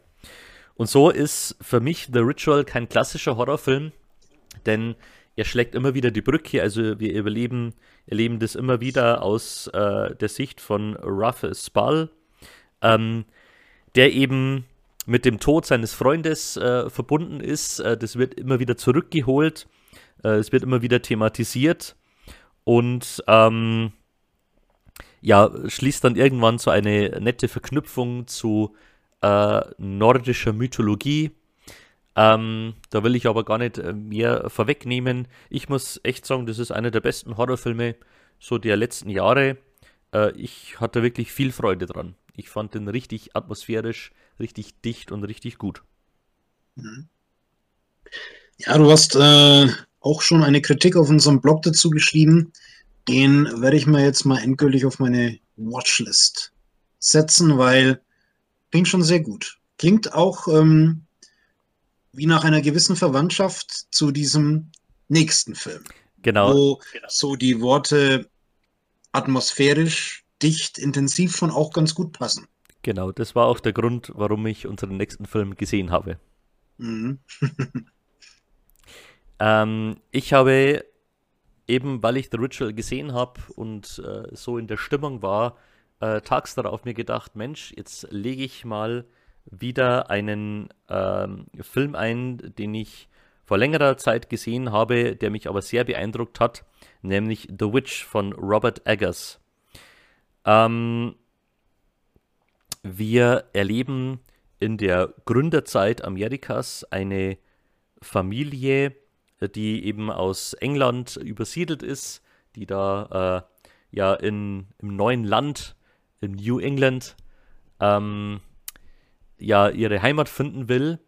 Und so ist für mich The Ritual kein klassischer Horrorfilm, denn er schlägt immer wieder die Brücke, also wir überleben, erleben das immer wieder aus äh, der Sicht von Ruff Spall, ähm, der eben mit dem Tod seines Freundes äh, verbunden ist. Äh, das wird immer wieder zurückgeholt, äh, es wird immer wieder thematisiert. Und ähm, ja, schließt dann irgendwann so eine nette Verknüpfung zu äh, nordischer Mythologie. Ähm, da will ich aber gar nicht äh, mehr vorwegnehmen. Ich muss echt sagen, das ist einer der besten Horrorfilme so der letzten Jahre. Äh, ich hatte wirklich viel Freude dran. Ich fand den richtig atmosphärisch, richtig dicht und richtig gut. Mhm. Ja, du hast äh, auch schon eine Kritik auf unserem Blog dazu geschrieben. Den werde ich mir jetzt mal endgültig auf meine Watchlist setzen, weil klingt schon sehr gut. Klingt auch ähm, wie nach einer gewissen Verwandtschaft zu diesem nächsten Film. Genau. Wo so die Worte atmosphärisch, dicht, intensiv schon auch ganz gut passen. Genau, das war auch der Grund, warum ich unseren nächsten Film gesehen habe. Mhm. [LAUGHS] ähm, ich habe eben weil ich The Ritual gesehen habe und äh, so in der Stimmung war, äh, tags darauf mir gedacht, Mensch, jetzt lege ich mal wieder einen ähm, Film ein, den ich vor längerer Zeit gesehen habe, der mich aber sehr beeindruckt hat, nämlich The Witch von Robert Eggers. Ähm, wir erleben in der Gründerzeit Amerikas eine Familie, die eben aus England übersiedelt ist, die da äh, ja in, im neuen Land, in New England, ähm, ja ihre Heimat finden will,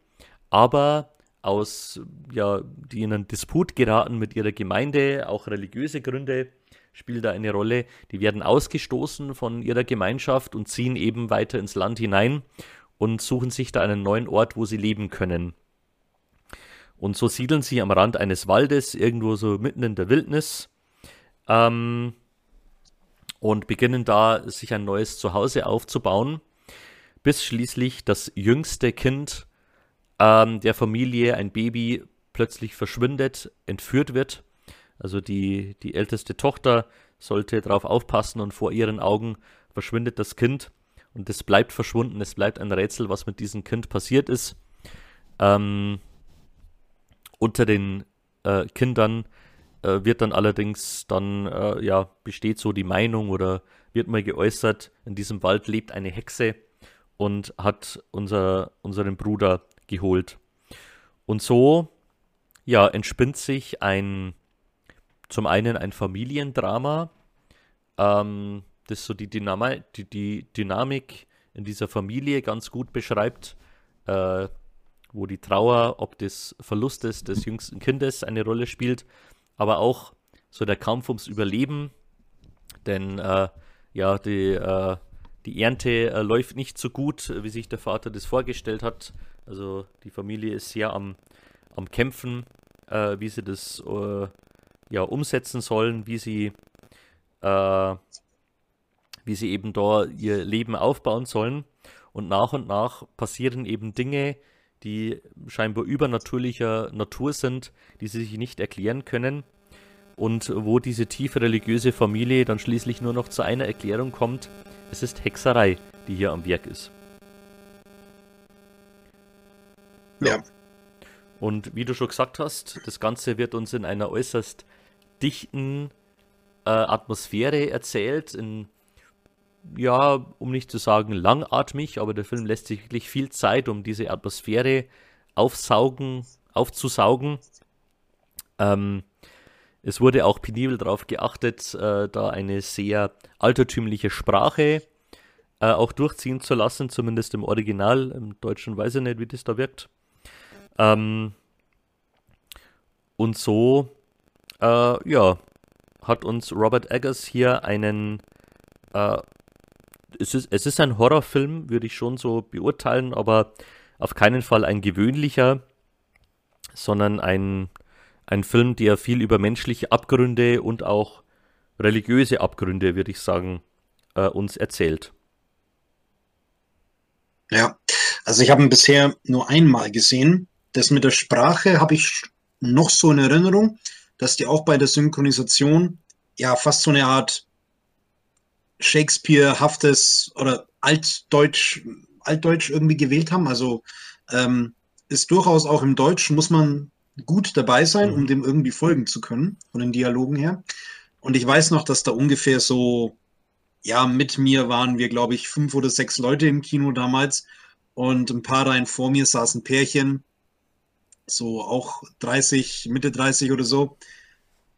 aber aus, ja, die in einen Disput geraten mit ihrer Gemeinde, auch religiöse Gründe spielen da eine Rolle. Die werden ausgestoßen von ihrer Gemeinschaft und ziehen eben weiter ins Land hinein und suchen sich da einen neuen Ort, wo sie leben können. Und so siedeln sie am Rand eines Waldes, irgendwo so mitten in der Wildnis. Ähm, und beginnen da, sich ein neues Zuhause aufzubauen, bis schließlich das jüngste Kind ähm, der Familie, ein Baby, plötzlich verschwindet, entführt wird. Also die, die älteste Tochter sollte darauf aufpassen und vor ihren Augen verschwindet das Kind und es bleibt verschwunden. Es bleibt ein Rätsel, was mit diesem Kind passiert ist. Ähm, unter den äh, Kindern äh, wird dann allerdings dann, äh, ja, besteht so die Meinung oder wird mal geäußert, in diesem Wald lebt eine Hexe und hat unser, unseren Bruder geholt. Und so, ja, entspinnt sich ein, zum einen ein Familiendrama, ähm, das so die, Dynama die, die Dynamik in dieser Familie ganz gut beschreibt, äh, wo die Trauer ob des Verlustes des jüngsten Kindes eine Rolle spielt, aber auch so der Kampf ums Überleben, denn äh, ja, die, äh, die Ernte äh, läuft nicht so gut, wie sich der Vater das vorgestellt hat. Also die Familie ist sehr am, am Kämpfen, äh, wie sie das äh, ja, umsetzen sollen, wie sie äh, wie sie eben da ihr Leben aufbauen sollen. Und nach und nach passieren eben Dinge, die scheinbar übernatürlicher Natur sind, die sie sich nicht erklären können. Und wo diese tiefe religiöse Familie dann schließlich nur noch zu einer Erklärung kommt, es ist Hexerei, die hier am Werk ist. Ja. Und wie du schon gesagt hast, das Ganze wird uns in einer äußerst dichten äh, Atmosphäre erzählt, in ja, um nicht zu sagen langatmig, aber der Film lässt sich wirklich viel Zeit, um diese Atmosphäre aufsaugen, aufzusaugen. Ähm, es wurde auch penibel darauf geachtet, äh, da eine sehr altertümliche Sprache äh, auch durchziehen zu lassen, zumindest im Original. Im Deutschen weiß ich nicht, wie das da wirkt. Ähm, und so, äh, ja, hat uns Robert Eggers hier einen äh, es ist, es ist ein Horrorfilm, würde ich schon so beurteilen, aber auf keinen Fall ein gewöhnlicher, sondern ein, ein Film, der viel über menschliche Abgründe und auch religiöse Abgründe, würde ich sagen, äh, uns erzählt. Ja, also ich habe ihn bisher nur einmal gesehen. Das mit der Sprache habe ich noch so in Erinnerung, dass die auch bei der Synchronisation ja fast so eine Art Shakespeare-haftes oder Altdeutsch, Altdeutsch irgendwie gewählt haben. Also ähm, ist durchaus auch im Deutsch, muss man gut dabei sein, um mhm. dem irgendwie folgen zu können, von den Dialogen her. Und ich weiß noch, dass da ungefähr so, ja, mit mir waren wir, glaube ich, fünf oder sechs Leute im Kino damals. Und ein paar Reihen vor mir saßen Pärchen, so auch 30, Mitte 30 oder so.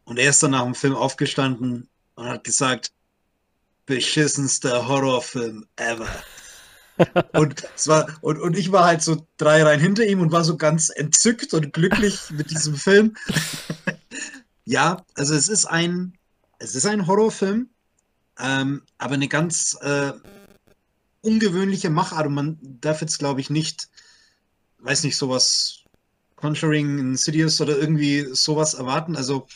Und er ist dann nach dem Film aufgestanden und hat gesagt, beschissenster Horrorfilm ever. und, es war, und, und ich war halt so drei Reihen hinter ihm und war so ganz entzückt und glücklich mit diesem Film. [LAUGHS] ja, also es ist ein, es ist ein Horrorfilm, ähm, aber eine ganz äh, ungewöhnliche Machart. Und man darf jetzt, glaube ich, nicht, weiß nicht, sowas Conjuring, Insidious oder irgendwie sowas erwarten. Also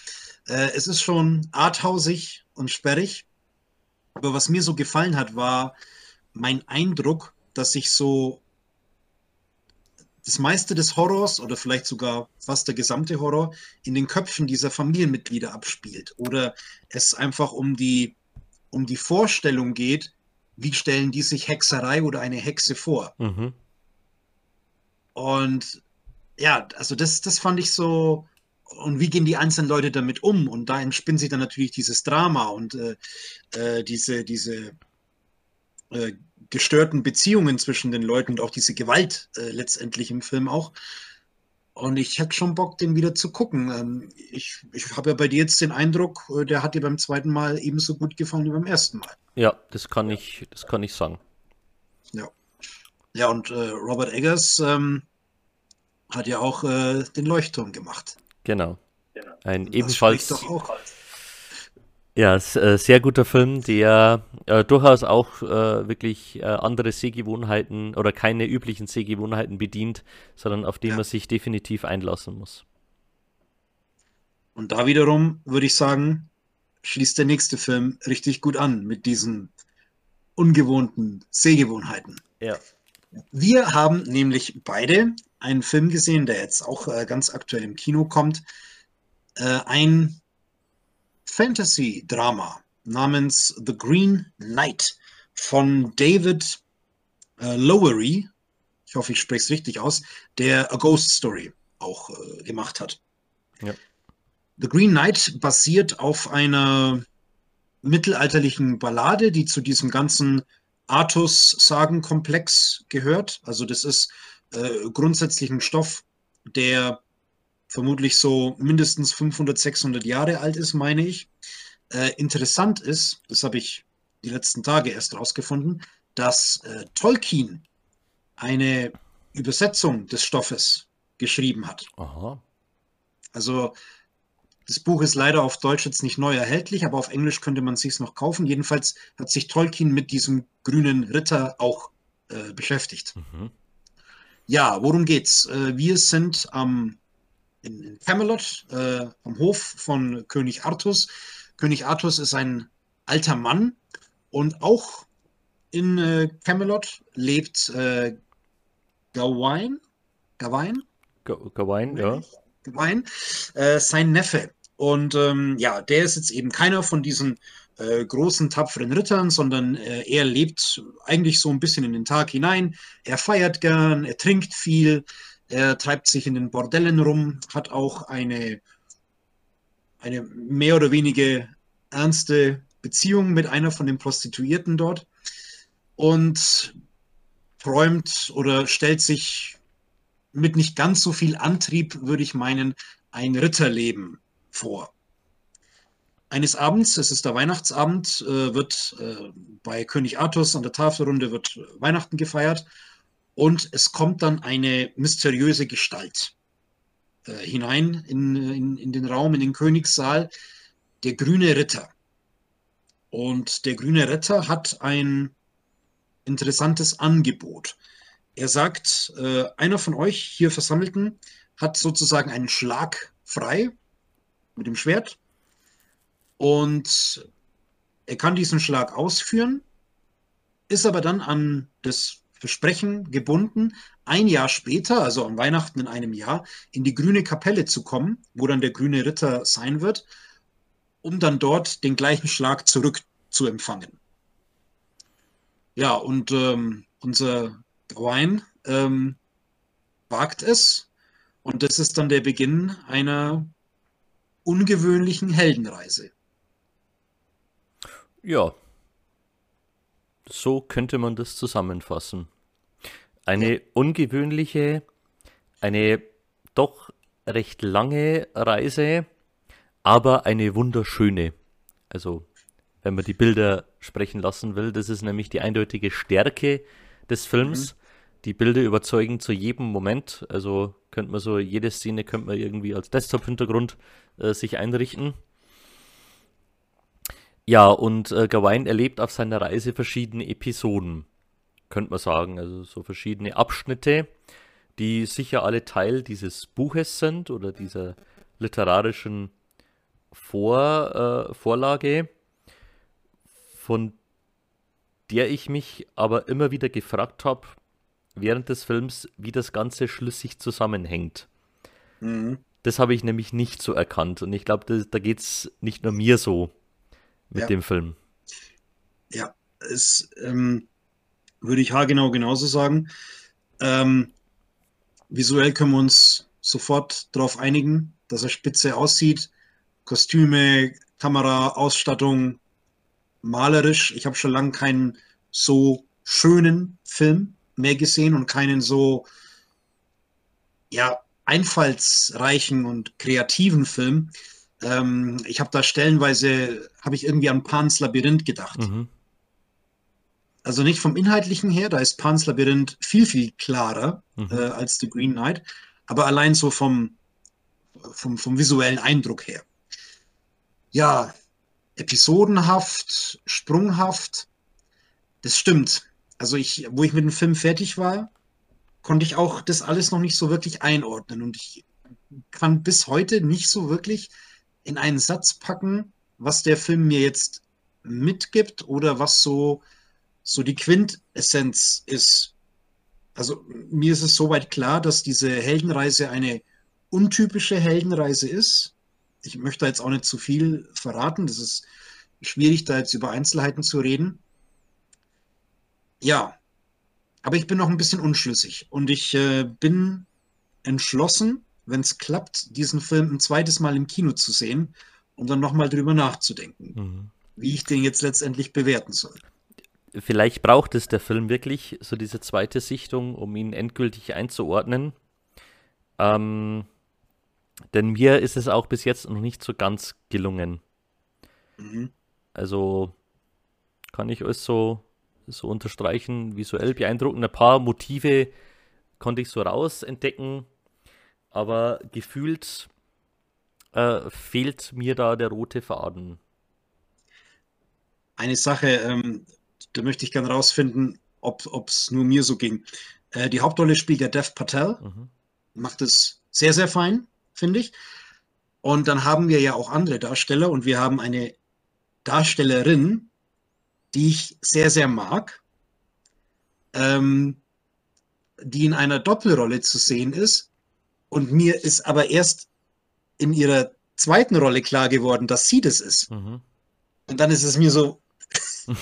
äh, es ist schon arthausig und sperrig. Aber was mir so gefallen hat, war mein Eindruck, dass sich so das meiste des Horrors oder vielleicht sogar fast der gesamte Horror in den Köpfen dieser Familienmitglieder abspielt. Oder es einfach um die, um die Vorstellung geht, wie stellen die sich Hexerei oder eine Hexe vor. Mhm. Und ja, also das, das fand ich so, und wie gehen die einzelnen Leute damit um? Und da entspinnt sich dann natürlich dieses Drama und äh, äh, diese, diese äh, gestörten Beziehungen zwischen den Leuten und auch diese Gewalt äh, letztendlich im Film auch. Und ich hätte schon Bock, den wieder zu gucken. Ähm, ich ich habe ja bei dir jetzt den Eindruck, äh, der hat dir beim zweiten Mal ebenso gut gefallen wie beim ersten Mal. Ja, das kann ich, das kann ich sagen. Ja. Ja, und äh, Robert Eggers ähm, hat ja auch den Leuchtturm gemacht. Genau. Ein das ebenfalls Ja, äh, sehr guter Film, der äh, durchaus auch äh, wirklich äh, andere Sehgewohnheiten oder keine üblichen Sehgewohnheiten bedient, sondern auf den ja. man sich definitiv einlassen muss. Und da wiederum würde ich sagen, schließt der nächste Film richtig gut an mit diesen ungewohnten Sehgewohnheiten. Ja. Wir haben nämlich beide einen Film gesehen, der jetzt auch äh, ganz aktuell im Kino kommt. Äh, ein Fantasy-Drama namens The Green Knight von David äh, Lowery. Ich hoffe, ich spreche es richtig aus, der A Ghost Story auch äh, gemacht hat. Ja. The Green Knight basiert auf einer mittelalterlichen Ballade, die zu diesem ganzen Artus-Sagenkomplex gehört. Also das ist äh, grundsätzlich ein Stoff, der vermutlich so mindestens 500, 600 Jahre alt ist, meine ich. Äh, interessant ist, das habe ich die letzten Tage erst rausgefunden, dass äh, Tolkien eine Übersetzung des Stoffes geschrieben hat. Aha. Also das Buch ist leider auf Deutsch jetzt nicht neu erhältlich, aber auf Englisch könnte man es sich noch kaufen. Jedenfalls hat sich Tolkien mit diesem grünen Ritter auch äh, beschäftigt. Mhm. Ja, worum geht's? Äh, wir sind am in, in Camelot, äh, am Hof von König Artus. König Artus ist ein alter Mann und auch in äh, Camelot lebt äh, Gawain. Gawain? Gawain, ja. Gawain, äh, sein Neffe. Und ähm, ja, der ist jetzt eben keiner von diesen äh, großen, tapferen Rittern, sondern äh, er lebt eigentlich so ein bisschen in den Tag hinein. Er feiert gern, er trinkt viel, er treibt sich in den Bordellen rum, hat auch eine, eine mehr oder weniger ernste Beziehung mit einer von den Prostituierten dort und träumt oder stellt sich mit nicht ganz so viel Antrieb, würde ich meinen, ein Ritterleben vor. Eines Abends, es ist der Weihnachtsabend, äh, wird äh, bei König Artus an der Tafelrunde wird Weihnachten gefeiert und es kommt dann eine mysteriöse Gestalt äh, hinein in, in, in den Raum, in den Königssaal, der grüne Ritter. Und der grüne Ritter hat ein interessantes Angebot. Er sagt, einer von euch hier Versammelten hat sozusagen einen Schlag frei mit dem Schwert und er kann diesen Schlag ausführen, ist aber dann an das Versprechen gebunden, ein Jahr später, also an Weihnachten in einem Jahr, in die grüne Kapelle zu kommen, wo dann der grüne Ritter sein wird, um dann dort den gleichen Schlag zurück zu empfangen. Ja, und ähm, unser Wein ähm, wagt es. Und das ist dann der Beginn einer ungewöhnlichen Heldenreise. Ja, so könnte man das zusammenfassen. Eine ungewöhnliche, eine doch recht lange Reise, aber eine wunderschöne. Also, wenn man die Bilder sprechen lassen will, das ist nämlich die eindeutige Stärke des Films. Mhm. Die Bilder überzeugen zu jedem Moment. Also könnte man so, jede Szene könnte man irgendwie als Desktop-Hintergrund äh, sich einrichten. Ja, und äh, Gawain erlebt auf seiner Reise verschiedene Episoden, könnte man sagen. Also so verschiedene Abschnitte, die sicher alle Teil dieses Buches sind oder dieser literarischen Vor, äh, Vorlage, von der ich mich aber immer wieder gefragt habe, während des Films, wie das Ganze schlüssig zusammenhängt. Mhm. Das habe ich nämlich nicht so erkannt. Und ich glaube, da geht es nicht nur mir so mit ja. dem Film. Ja, es ähm, würde ich haargenau genauso sagen. Ähm, visuell können wir uns sofort darauf einigen, dass er spitze aussieht. Kostüme, Kamera, Ausstattung, malerisch. Ich habe schon lange keinen so schönen Film mehr gesehen und keinen so ja, einfallsreichen und kreativen Film. Ähm, ich habe da stellenweise, habe ich irgendwie an Pans Labyrinth gedacht. Mhm. Also nicht vom Inhaltlichen her, da ist Pans Labyrinth viel, viel klarer mhm. äh, als The Green Knight, aber allein so vom, vom, vom visuellen Eindruck her. Ja, episodenhaft, sprunghaft. Das stimmt. Also ich, wo ich mit dem Film fertig war, konnte ich auch das alles noch nicht so wirklich einordnen. Und ich kann bis heute nicht so wirklich in einen Satz packen, was der Film mir jetzt mitgibt oder was so, so die Quintessenz ist. Also mir ist es soweit klar, dass diese Heldenreise eine untypische Heldenreise ist. Ich möchte jetzt auch nicht zu viel verraten. Das ist schwierig, da jetzt über Einzelheiten zu reden. Ja, aber ich bin noch ein bisschen unschlüssig und ich äh, bin entschlossen, wenn es klappt, diesen Film ein zweites Mal im Kino zu sehen, um dann nochmal drüber nachzudenken, mhm. wie ich den jetzt letztendlich bewerten soll. Vielleicht braucht es der Film wirklich, so diese zweite Sichtung, um ihn endgültig einzuordnen. Ähm, denn mir ist es auch bis jetzt noch nicht so ganz gelungen. Mhm. Also kann ich euch so, so unterstreichen, visuell beeindruckend. Ein paar Motive konnte ich so raus entdecken, aber gefühlt äh, fehlt mir da der rote Faden. Eine Sache, ähm, da möchte ich gerne rausfinden, ob es nur mir so ging. Äh, die Hauptrolle spielt der Dev Patel, mhm. macht es sehr, sehr fein, finde ich. Und dann haben wir ja auch andere Darsteller und wir haben eine Darstellerin, die ich sehr, sehr mag, ähm, die in einer Doppelrolle zu sehen ist. Und mir ist aber erst in ihrer zweiten Rolle klar geworden, dass sie das ist. Mhm. Und dann ist es mir so [LAUGHS]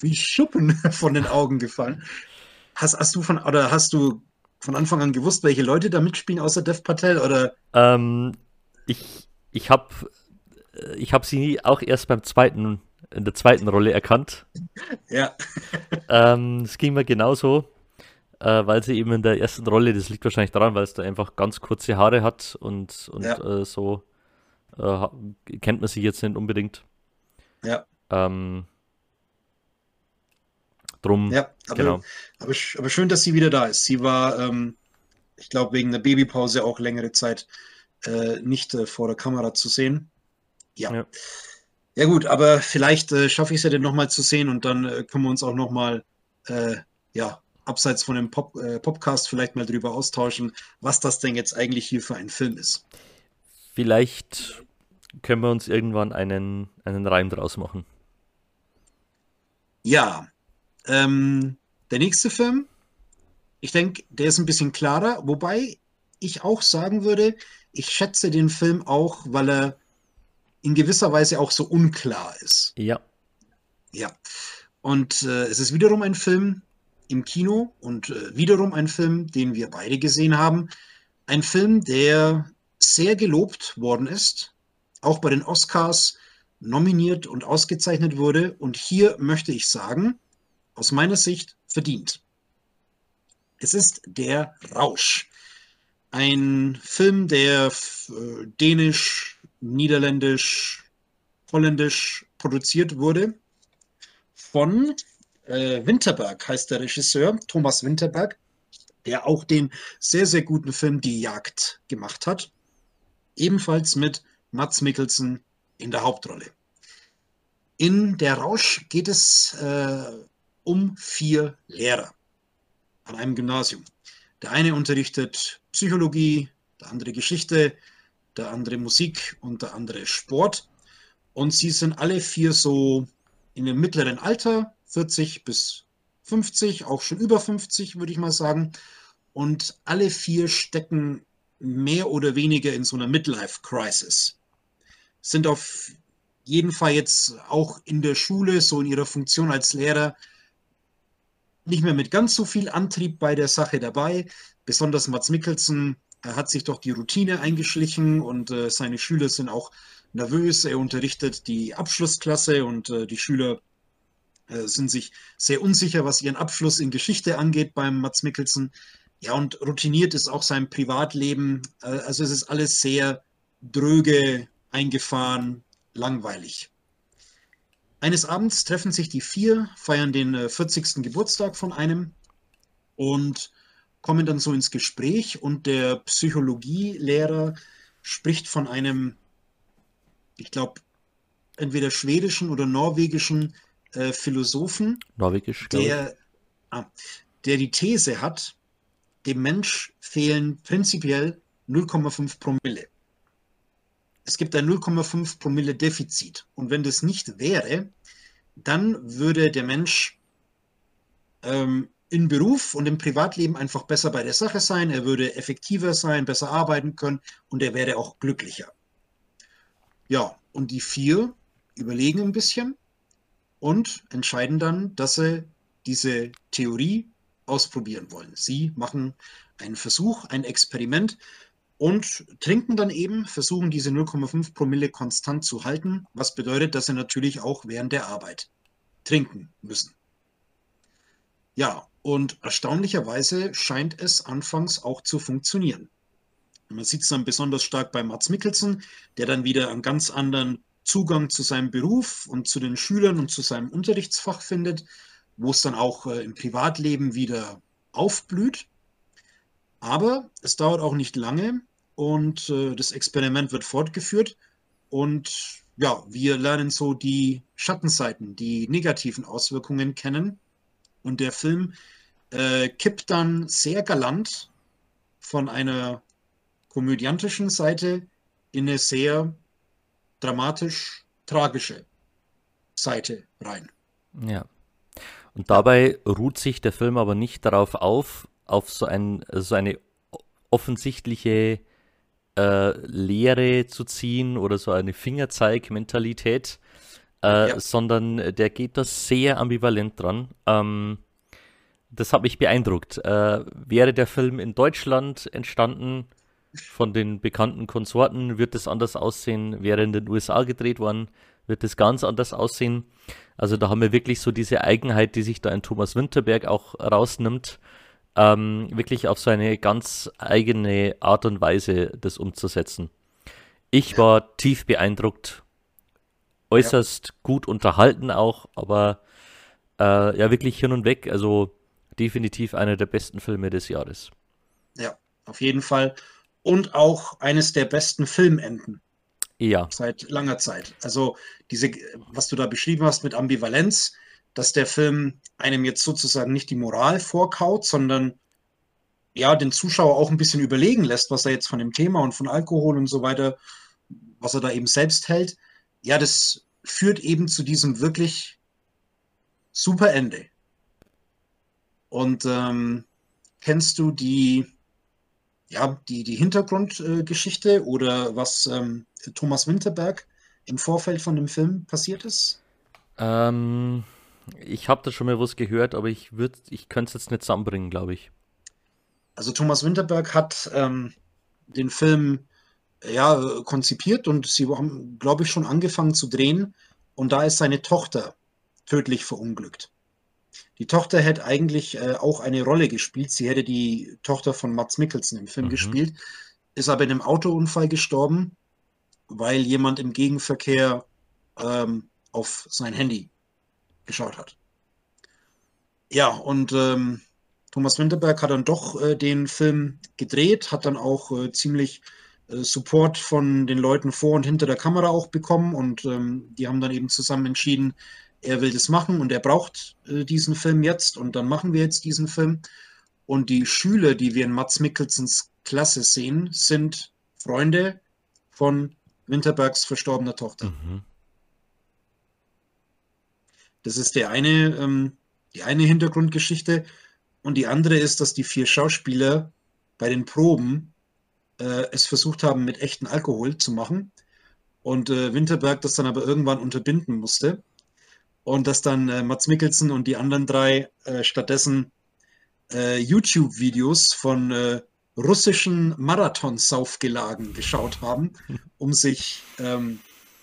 wie Schuppen von den Augen gefallen. Hast, hast du von oder hast du von Anfang an gewusst, welche Leute da mitspielen außer Dev Patel oder? Ähm, ich ich habe ich habe sie auch erst beim zweiten in der zweiten Rolle erkannt. Ja. ähm, es ging mir genauso äh, weil sie eben in der ersten Rolle, das liegt wahrscheinlich daran, weil es da einfach ganz kurze Haare hat und, und ja. äh, so äh, kennt man sie jetzt nicht unbedingt. Ja. Ähm, drum, ja, aber, genau. Aber, aber, schön, dass sie wieder da ist. Sie war, ähm, ich glaube, wegen der Babypause auch längere Zeit äh, nicht äh, vor der Kamera zu sehen. Ja. ja. Ja gut, aber vielleicht äh, schaffe ich es ja dann nochmal zu sehen und dann können wir uns auch nochmal ja, abseits von dem Pop, äh, Podcast vielleicht mal drüber austauschen, was das denn jetzt eigentlich hier für ein Film ist. Vielleicht können wir uns irgendwann einen, einen Reim draus machen. Ja, ähm, der nächste Film, ich denke, der ist ein bisschen klarer, wobei ich auch sagen würde, ich schätze den Film auch, weil er in gewisser Weise auch so unklar ist. Ja. Ja. Und äh, es ist wiederum ein Film, im Kino und äh, wiederum ein Film, den wir beide gesehen haben. Ein Film, der sehr gelobt worden ist, auch bei den Oscars nominiert und ausgezeichnet wurde. Und hier möchte ich sagen, aus meiner Sicht verdient. Es ist Der Rausch. Ein Film, der äh, dänisch, niederländisch, holländisch produziert wurde von äh, Winterberg heißt der Regisseur, Thomas Winterberg, der auch den sehr, sehr guten Film Die Jagd gemacht hat. Ebenfalls mit Mats Mikkelsen in der Hauptrolle. In Der Rausch geht es äh, um vier Lehrer an einem Gymnasium. Der eine unterrichtet Psychologie, der andere Geschichte, der andere Musik und der andere Sport. Und sie sind alle vier so in dem mittleren Alter, 40 bis 50, auch schon über 50, würde ich mal sagen. Und alle vier stecken mehr oder weniger in so einer Midlife-Crisis. Sind auf jeden Fall jetzt auch in der Schule, so in ihrer Funktion als Lehrer, nicht mehr mit ganz so viel Antrieb bei der Sache dabei. Besonders Mats Mikkelsen hat sich doch die Routine eingeschlichen und äh, seine Schüler sind auch nervös. Er unterrichtet die Abschlussklasse und äh, die Schüler sind sich sehr unsicher, was ihren Abschluss in Geschichte angeht beim Mats Mikkelsen. Ja, und routiniert ist auch sein Privatleben. Äh, also es ist alles sehr dröge, eingefahren, langweilig. Eines Abends treffen sich die vier, feiern den 40. Äh, Geburtstag von einem und kommen dann so ins Gespräch und der Psychologielehrer spricht von einem, ich glaube, entweder schwedischen oder norwegischen äh, Philosophen, Norwegisch, der, ah, der die These hat, dem Mensch fehlen prinzipiell 0,5 Promille. Es gibt ein 0,5 Promille Defizit. Und wenn das nicht wäre, dann würde der Mensch ähm, in Beruf und im Privatleben einfach besser bei der Sache sein, er würde effektiver sein, besser arbeiten können und er wäre auch glücklicher. Ja, und die vier überlegen ein bisschen und entscheiden dann, dass sie diese Theorie ausprobieren wollen. Sie machen einen Versuch, ein Experiment und trinken dann eben, versuchen diese 0,5 Promille konstant zu halten, was bedeutet, dass sie natürlich auch während der Arbeit trinken müssen. Ja, und erstaunlicherweise scheint es anfangs auch zu funktionieren. Man sieht es dann besonders stark bei Mats Mikkelsen, der dann wieder einen ganz anderen Zugang zu seinem Beruf und zu den Schülern und zu seinem Unterrichtsfach findet, wo es dann auch äh, im Privatleben wieder aufblüht. Aber es dauert auch nicht lange und äh, das Experiment wird fortgeführt und ja, wir lernen so die Schattenseiten, die negativen Auswirkungen kennen. Und der Film äh, kippt dann sehr galant von einer komödiantischen Seite in eine sehr dramatisch tragische Seite rein. Ja. Und dabei ruht sich der Film aber nicht darauf auf, auf so, ein, so eine offensichtliche äh, Lehre zu ziehen oder so eine Fingerzeig-Mentalität, äh, ja. sondern der geht da sehr ambivalent dran. Ähm, das hat mich beeindruckt. Äh, wäre der Film in Deutschland entstanden, von den bekannten Konsorten, wird es anders aussehen. Wäre in den USA gedreht worden, wird es ganz anders aussehen. Also da haben wir wirklich so diese Eigenheit, die sich da in Thomas Winterberg auch rausnimmt, ähm, wirklich auf so eine ganz eigene Art und Weise das umzusetzen. Ich war tief beeindruckt, äußerst ja. gut unterhalten auch, aber äh, ja wirklich hin und weg. Also definitiv einer der besten Filme des Jahres. Ja, auf jeden Fall. Und auch eines der besten Filmenden. Ja. Seit langer Zeit. Also diese, was du da beschrieben hast mit Ambivalenz, dass der Film einem jetzt sozusagen nicht die Moral vorkaut, sondern ja, den Zuschauer auch ein bisschen überlegen lässt, was er jetzt von dem Thema und von Alkohol und so weiter, was er da eben selbst hält. Ja, das führt eben zu diesem wirklich super Ende. Und ähm, kennst du die, ja, die, die Hintergrundgeschichte äh, oder was ähm, Thomas Winterberg im Vorfeld von dem Film passiert ist? Ähm, ich habe da schon mal was gehört, aber ich ich könnte es jetzt nicht zusammenbringen, glaube ich. Also Thomas Winterberg hat ähm, den Film ja konzipiert und sie haben, glaube ich, schon angefangen zu drehen und da ist seine Tochter tödlich verunglückt. Die Tochter hätte eigentlich äh, auch eine Rolle gespielt. Sie hätte die Tochter von Mats Mikkelsen im Film mhm. gespielt, ist aber in einem Autounfall gestorben, weil jemand im Gegenverkehr ähm, auf sein Handy geschaut hat. Ja, und ähm, Thomas Winterberg hat dann doch äh, den Film gedreht, hat dann auch äh, ziemlich äh, Support von den Leuten vor und hinter der Kamera auch bekommen und ähm, die haben dann eben zusammen entschieden, er will das machen und er braucht äh, diesen Film jetzt und dann machen wir jetzt diesen Film. Und die Schüler, die wir in Mats Mikkelsens Klasse sehen, sind Freunde von Winterbergs verstorbener Tochter. Mhm. Das ist der eine, ähm, die eine Hintergrundgeschichte. Und die andere ist, dass die vier Schauspieler bei den Proben äh, es versucht haben, mit echten Alkohol zu machen. Und äh, Winterberg das dann aber irgendwann unterbinden musste und dass dann äh, Mats Mikkelsen und die anderen drei äh, stattdessen äh, YouTube-Videos von äh, russischen Marathonsaufgelagen geschaut haben, [LAUGHS] um sich ähm,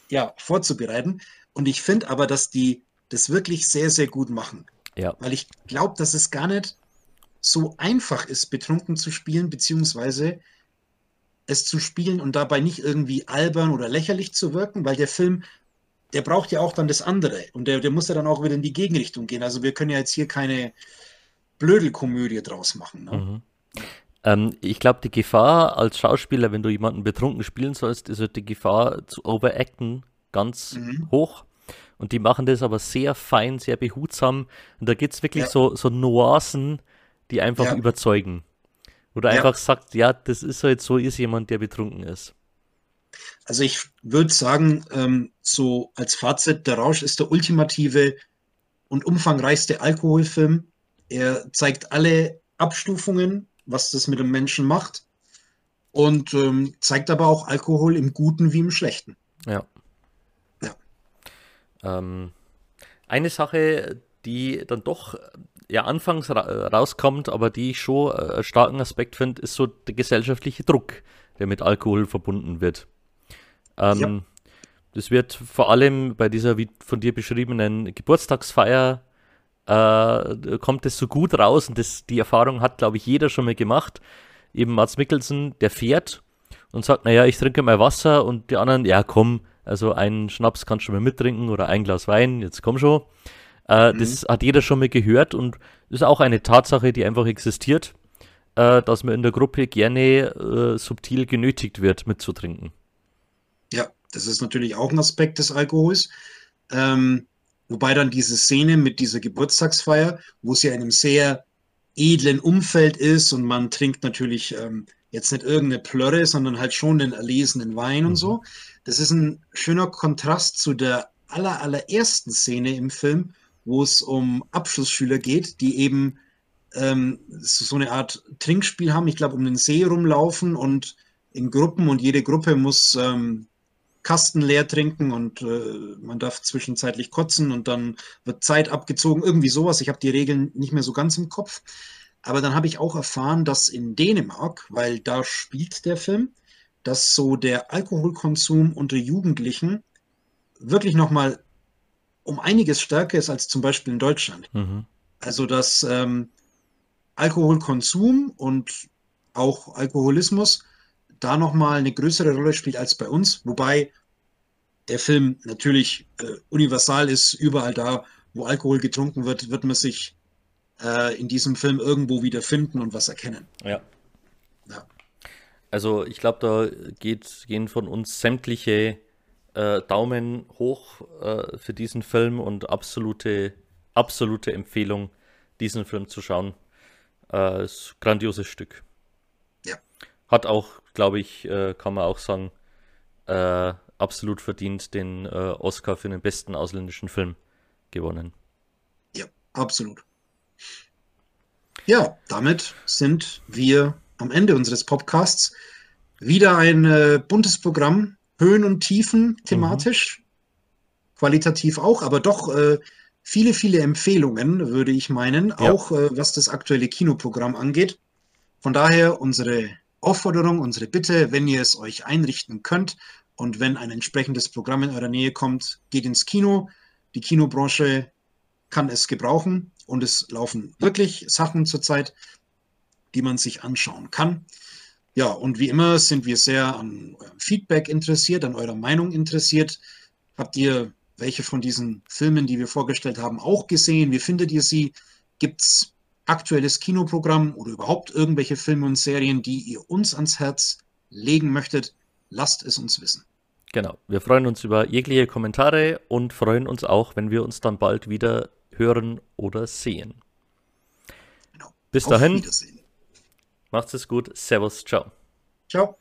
ja, vorzubereiten. Und ich finde aber, dass die das wirklich sehr, sehr gut machen. Ja. Weil ich glaube, dass es gar nicht so einfach ist, betrunken zu spielen, beziehungsweise es zu spielen und dabei nicht irgendwie albern oder lächerlich zu wirken, weil der Film der braucht ja auch dann das andere. Und der, der muss ja dann auch wieder in die Gegenrichtung gehen. Also wir können ja jetzt hier keine Blödelkomödie draus machen. Ne? Mhm. Ähm, ich glaube, die Gefahr als Schauspieler, wenn du jemanden betrunken spielen sollst, ist halt die Gefahr zu overacten ganz mhm. hoch. Und die machen das aber sehr fein, sehr behutsam. Und da gibt es wirklich ja. so, so Nuancen, die einfach ja. überzeugen. Oder ja. einfach sagt, ja, das ist halt so, ist jemand, der betrunken ist. Also ich würde sagen, ähm, so als Fazit, der Rausch ist der ultimative und umfangreichste Alkoholfilm. Er zeigt alle Abstufungen, was das mit dem Menschen macht und ähm, zeigt aber auch Alkohol im Guten wie im Schlechten. Ja. ja. Ähm, eine Sache, die dann doch ja anfangs ra rauskommt, aber die ich schon äh, einen starken Aspekt finde, ist so der gesellschaftliche Druck, der mit Alkohol verbunden wird. Ähm, ja. Das wird vor allem bei dieser wie von dir beschriebenen Geburtstagsfeier äh, kommt es so gut raus und das, die Erfahrung hat, glaube ich, jeder schon mal gemacht. Eben Mats Mikkelsen, der fährt und sagt, naja, ich trinke mal Wasser und die anderen, ja komm, also einen Schnaps kannst du mal mittrinken oder ein Glas Wein, jetzt komm schon. Äh, mhm. Das hat jeder schon mal gehört und ist auch eine Tatsache, die einfach existiert, äh, dass man in der Gruppe gerne äh, subtil genötigt wird, mitzutrinken. Das ist natürlich auch ein Aspekt des Alkohols. Ähm, wobei dann diese Szene mit dieser Geburtstagsfeier, wo es ja in einem sehr edlen Umfeld ist und man trinkt natürlich ähm, jetzt nicht irgendeine Plörre, sondern halt schon den erlesenen Wein mhm. und so. Das ist ein schöner Kontrast zu der aller, allerersten Szene im Film, wo es um Abschlussschüler geht, die eben ähm, so eine Art Trinkspiel haben, ich glaube, um den See rumlaufen und in Gruppen und jede Gruppe muss ähm, Kasten leer trinken und äh, man darf zwischenzeitlich kotzen und dann wird Zeit abgezogen, irgendwie sowas. Ich habe die Regeln nicht mehr so ganz im Kopf. Aber dann habe ich auch erfahren, dass in Dänemark, weil da spielt der Film, dass so der Alkoholkonsum unter Jugendlichen wirklich nochmal um einiges stärker ist als zum Beispiel in Deutschland. Mhm. Also dass ähm, Alkoholkonsum und auch Alkoholismus da nochmal eine größere Rolle spielt als bei uns, wobei der Film natürlich äh, universal ist, überall da, wo Alkohol getrunken wird, wird man sich äh, in diesem Film irgendwo wiederfinden und was erkennen. Ja. ja. Also ich glaube, da geht, gehen von uns sämtliche äh, Daumen hoch äh, für diesen Film und absolute, absolute Empfehlung, diesen Film zu schauen. Äh, ist ein grandioses Stück. Hat auch, glaube ich, äh, kann man auch sagen, äh, absolut verdient den äh, Oscar für den besten ausländischen Film gewonnen. Ja, absolut. Ja, damit sind wir am Ende unseres Podcasts. Wieder ein äh, buntes Programm, Höhen und Tiefen thematisch, mhm. qualitativ auch, aber doch äh, viele, viele Empfehlungen, würde ich meinen, ja. auch äh, was das aktuelle Kinoprogramm angeht. Von daher unsere Aufforderung, unsere Bitte, wenn ihr es euch einrichten könnt und wenn ein entsprechendes Programm in eurer Nähe kommt, geht ins Kino. Die Kinobranche kann es gebrauchen und es laufen wirklich Sachen zurzeit, die man sich anschauen kann. Ja, und wie immer sind wir sehr an eurem Feedback interessiert, an eurer Meinung interessiert. Habt ihr welche von diesen Filmen, die wir vorgestellt haben, auch gesehen? Wie findet ihr sie? Gibt es aktuelles Kinoprogramm oder überhaupt irgendwelche Filme und Serien, die ihr uns ans Herz legen möchtet? Lasst es uns wissen. Genau. Wir freuen uns über jegliche Kommentare und freuen uns auch, wenn wir uns dann bald wieder hören oder sehen. Genau. Bis Auf dahin. Macht's es gut. Servus. Ciao. Ciao.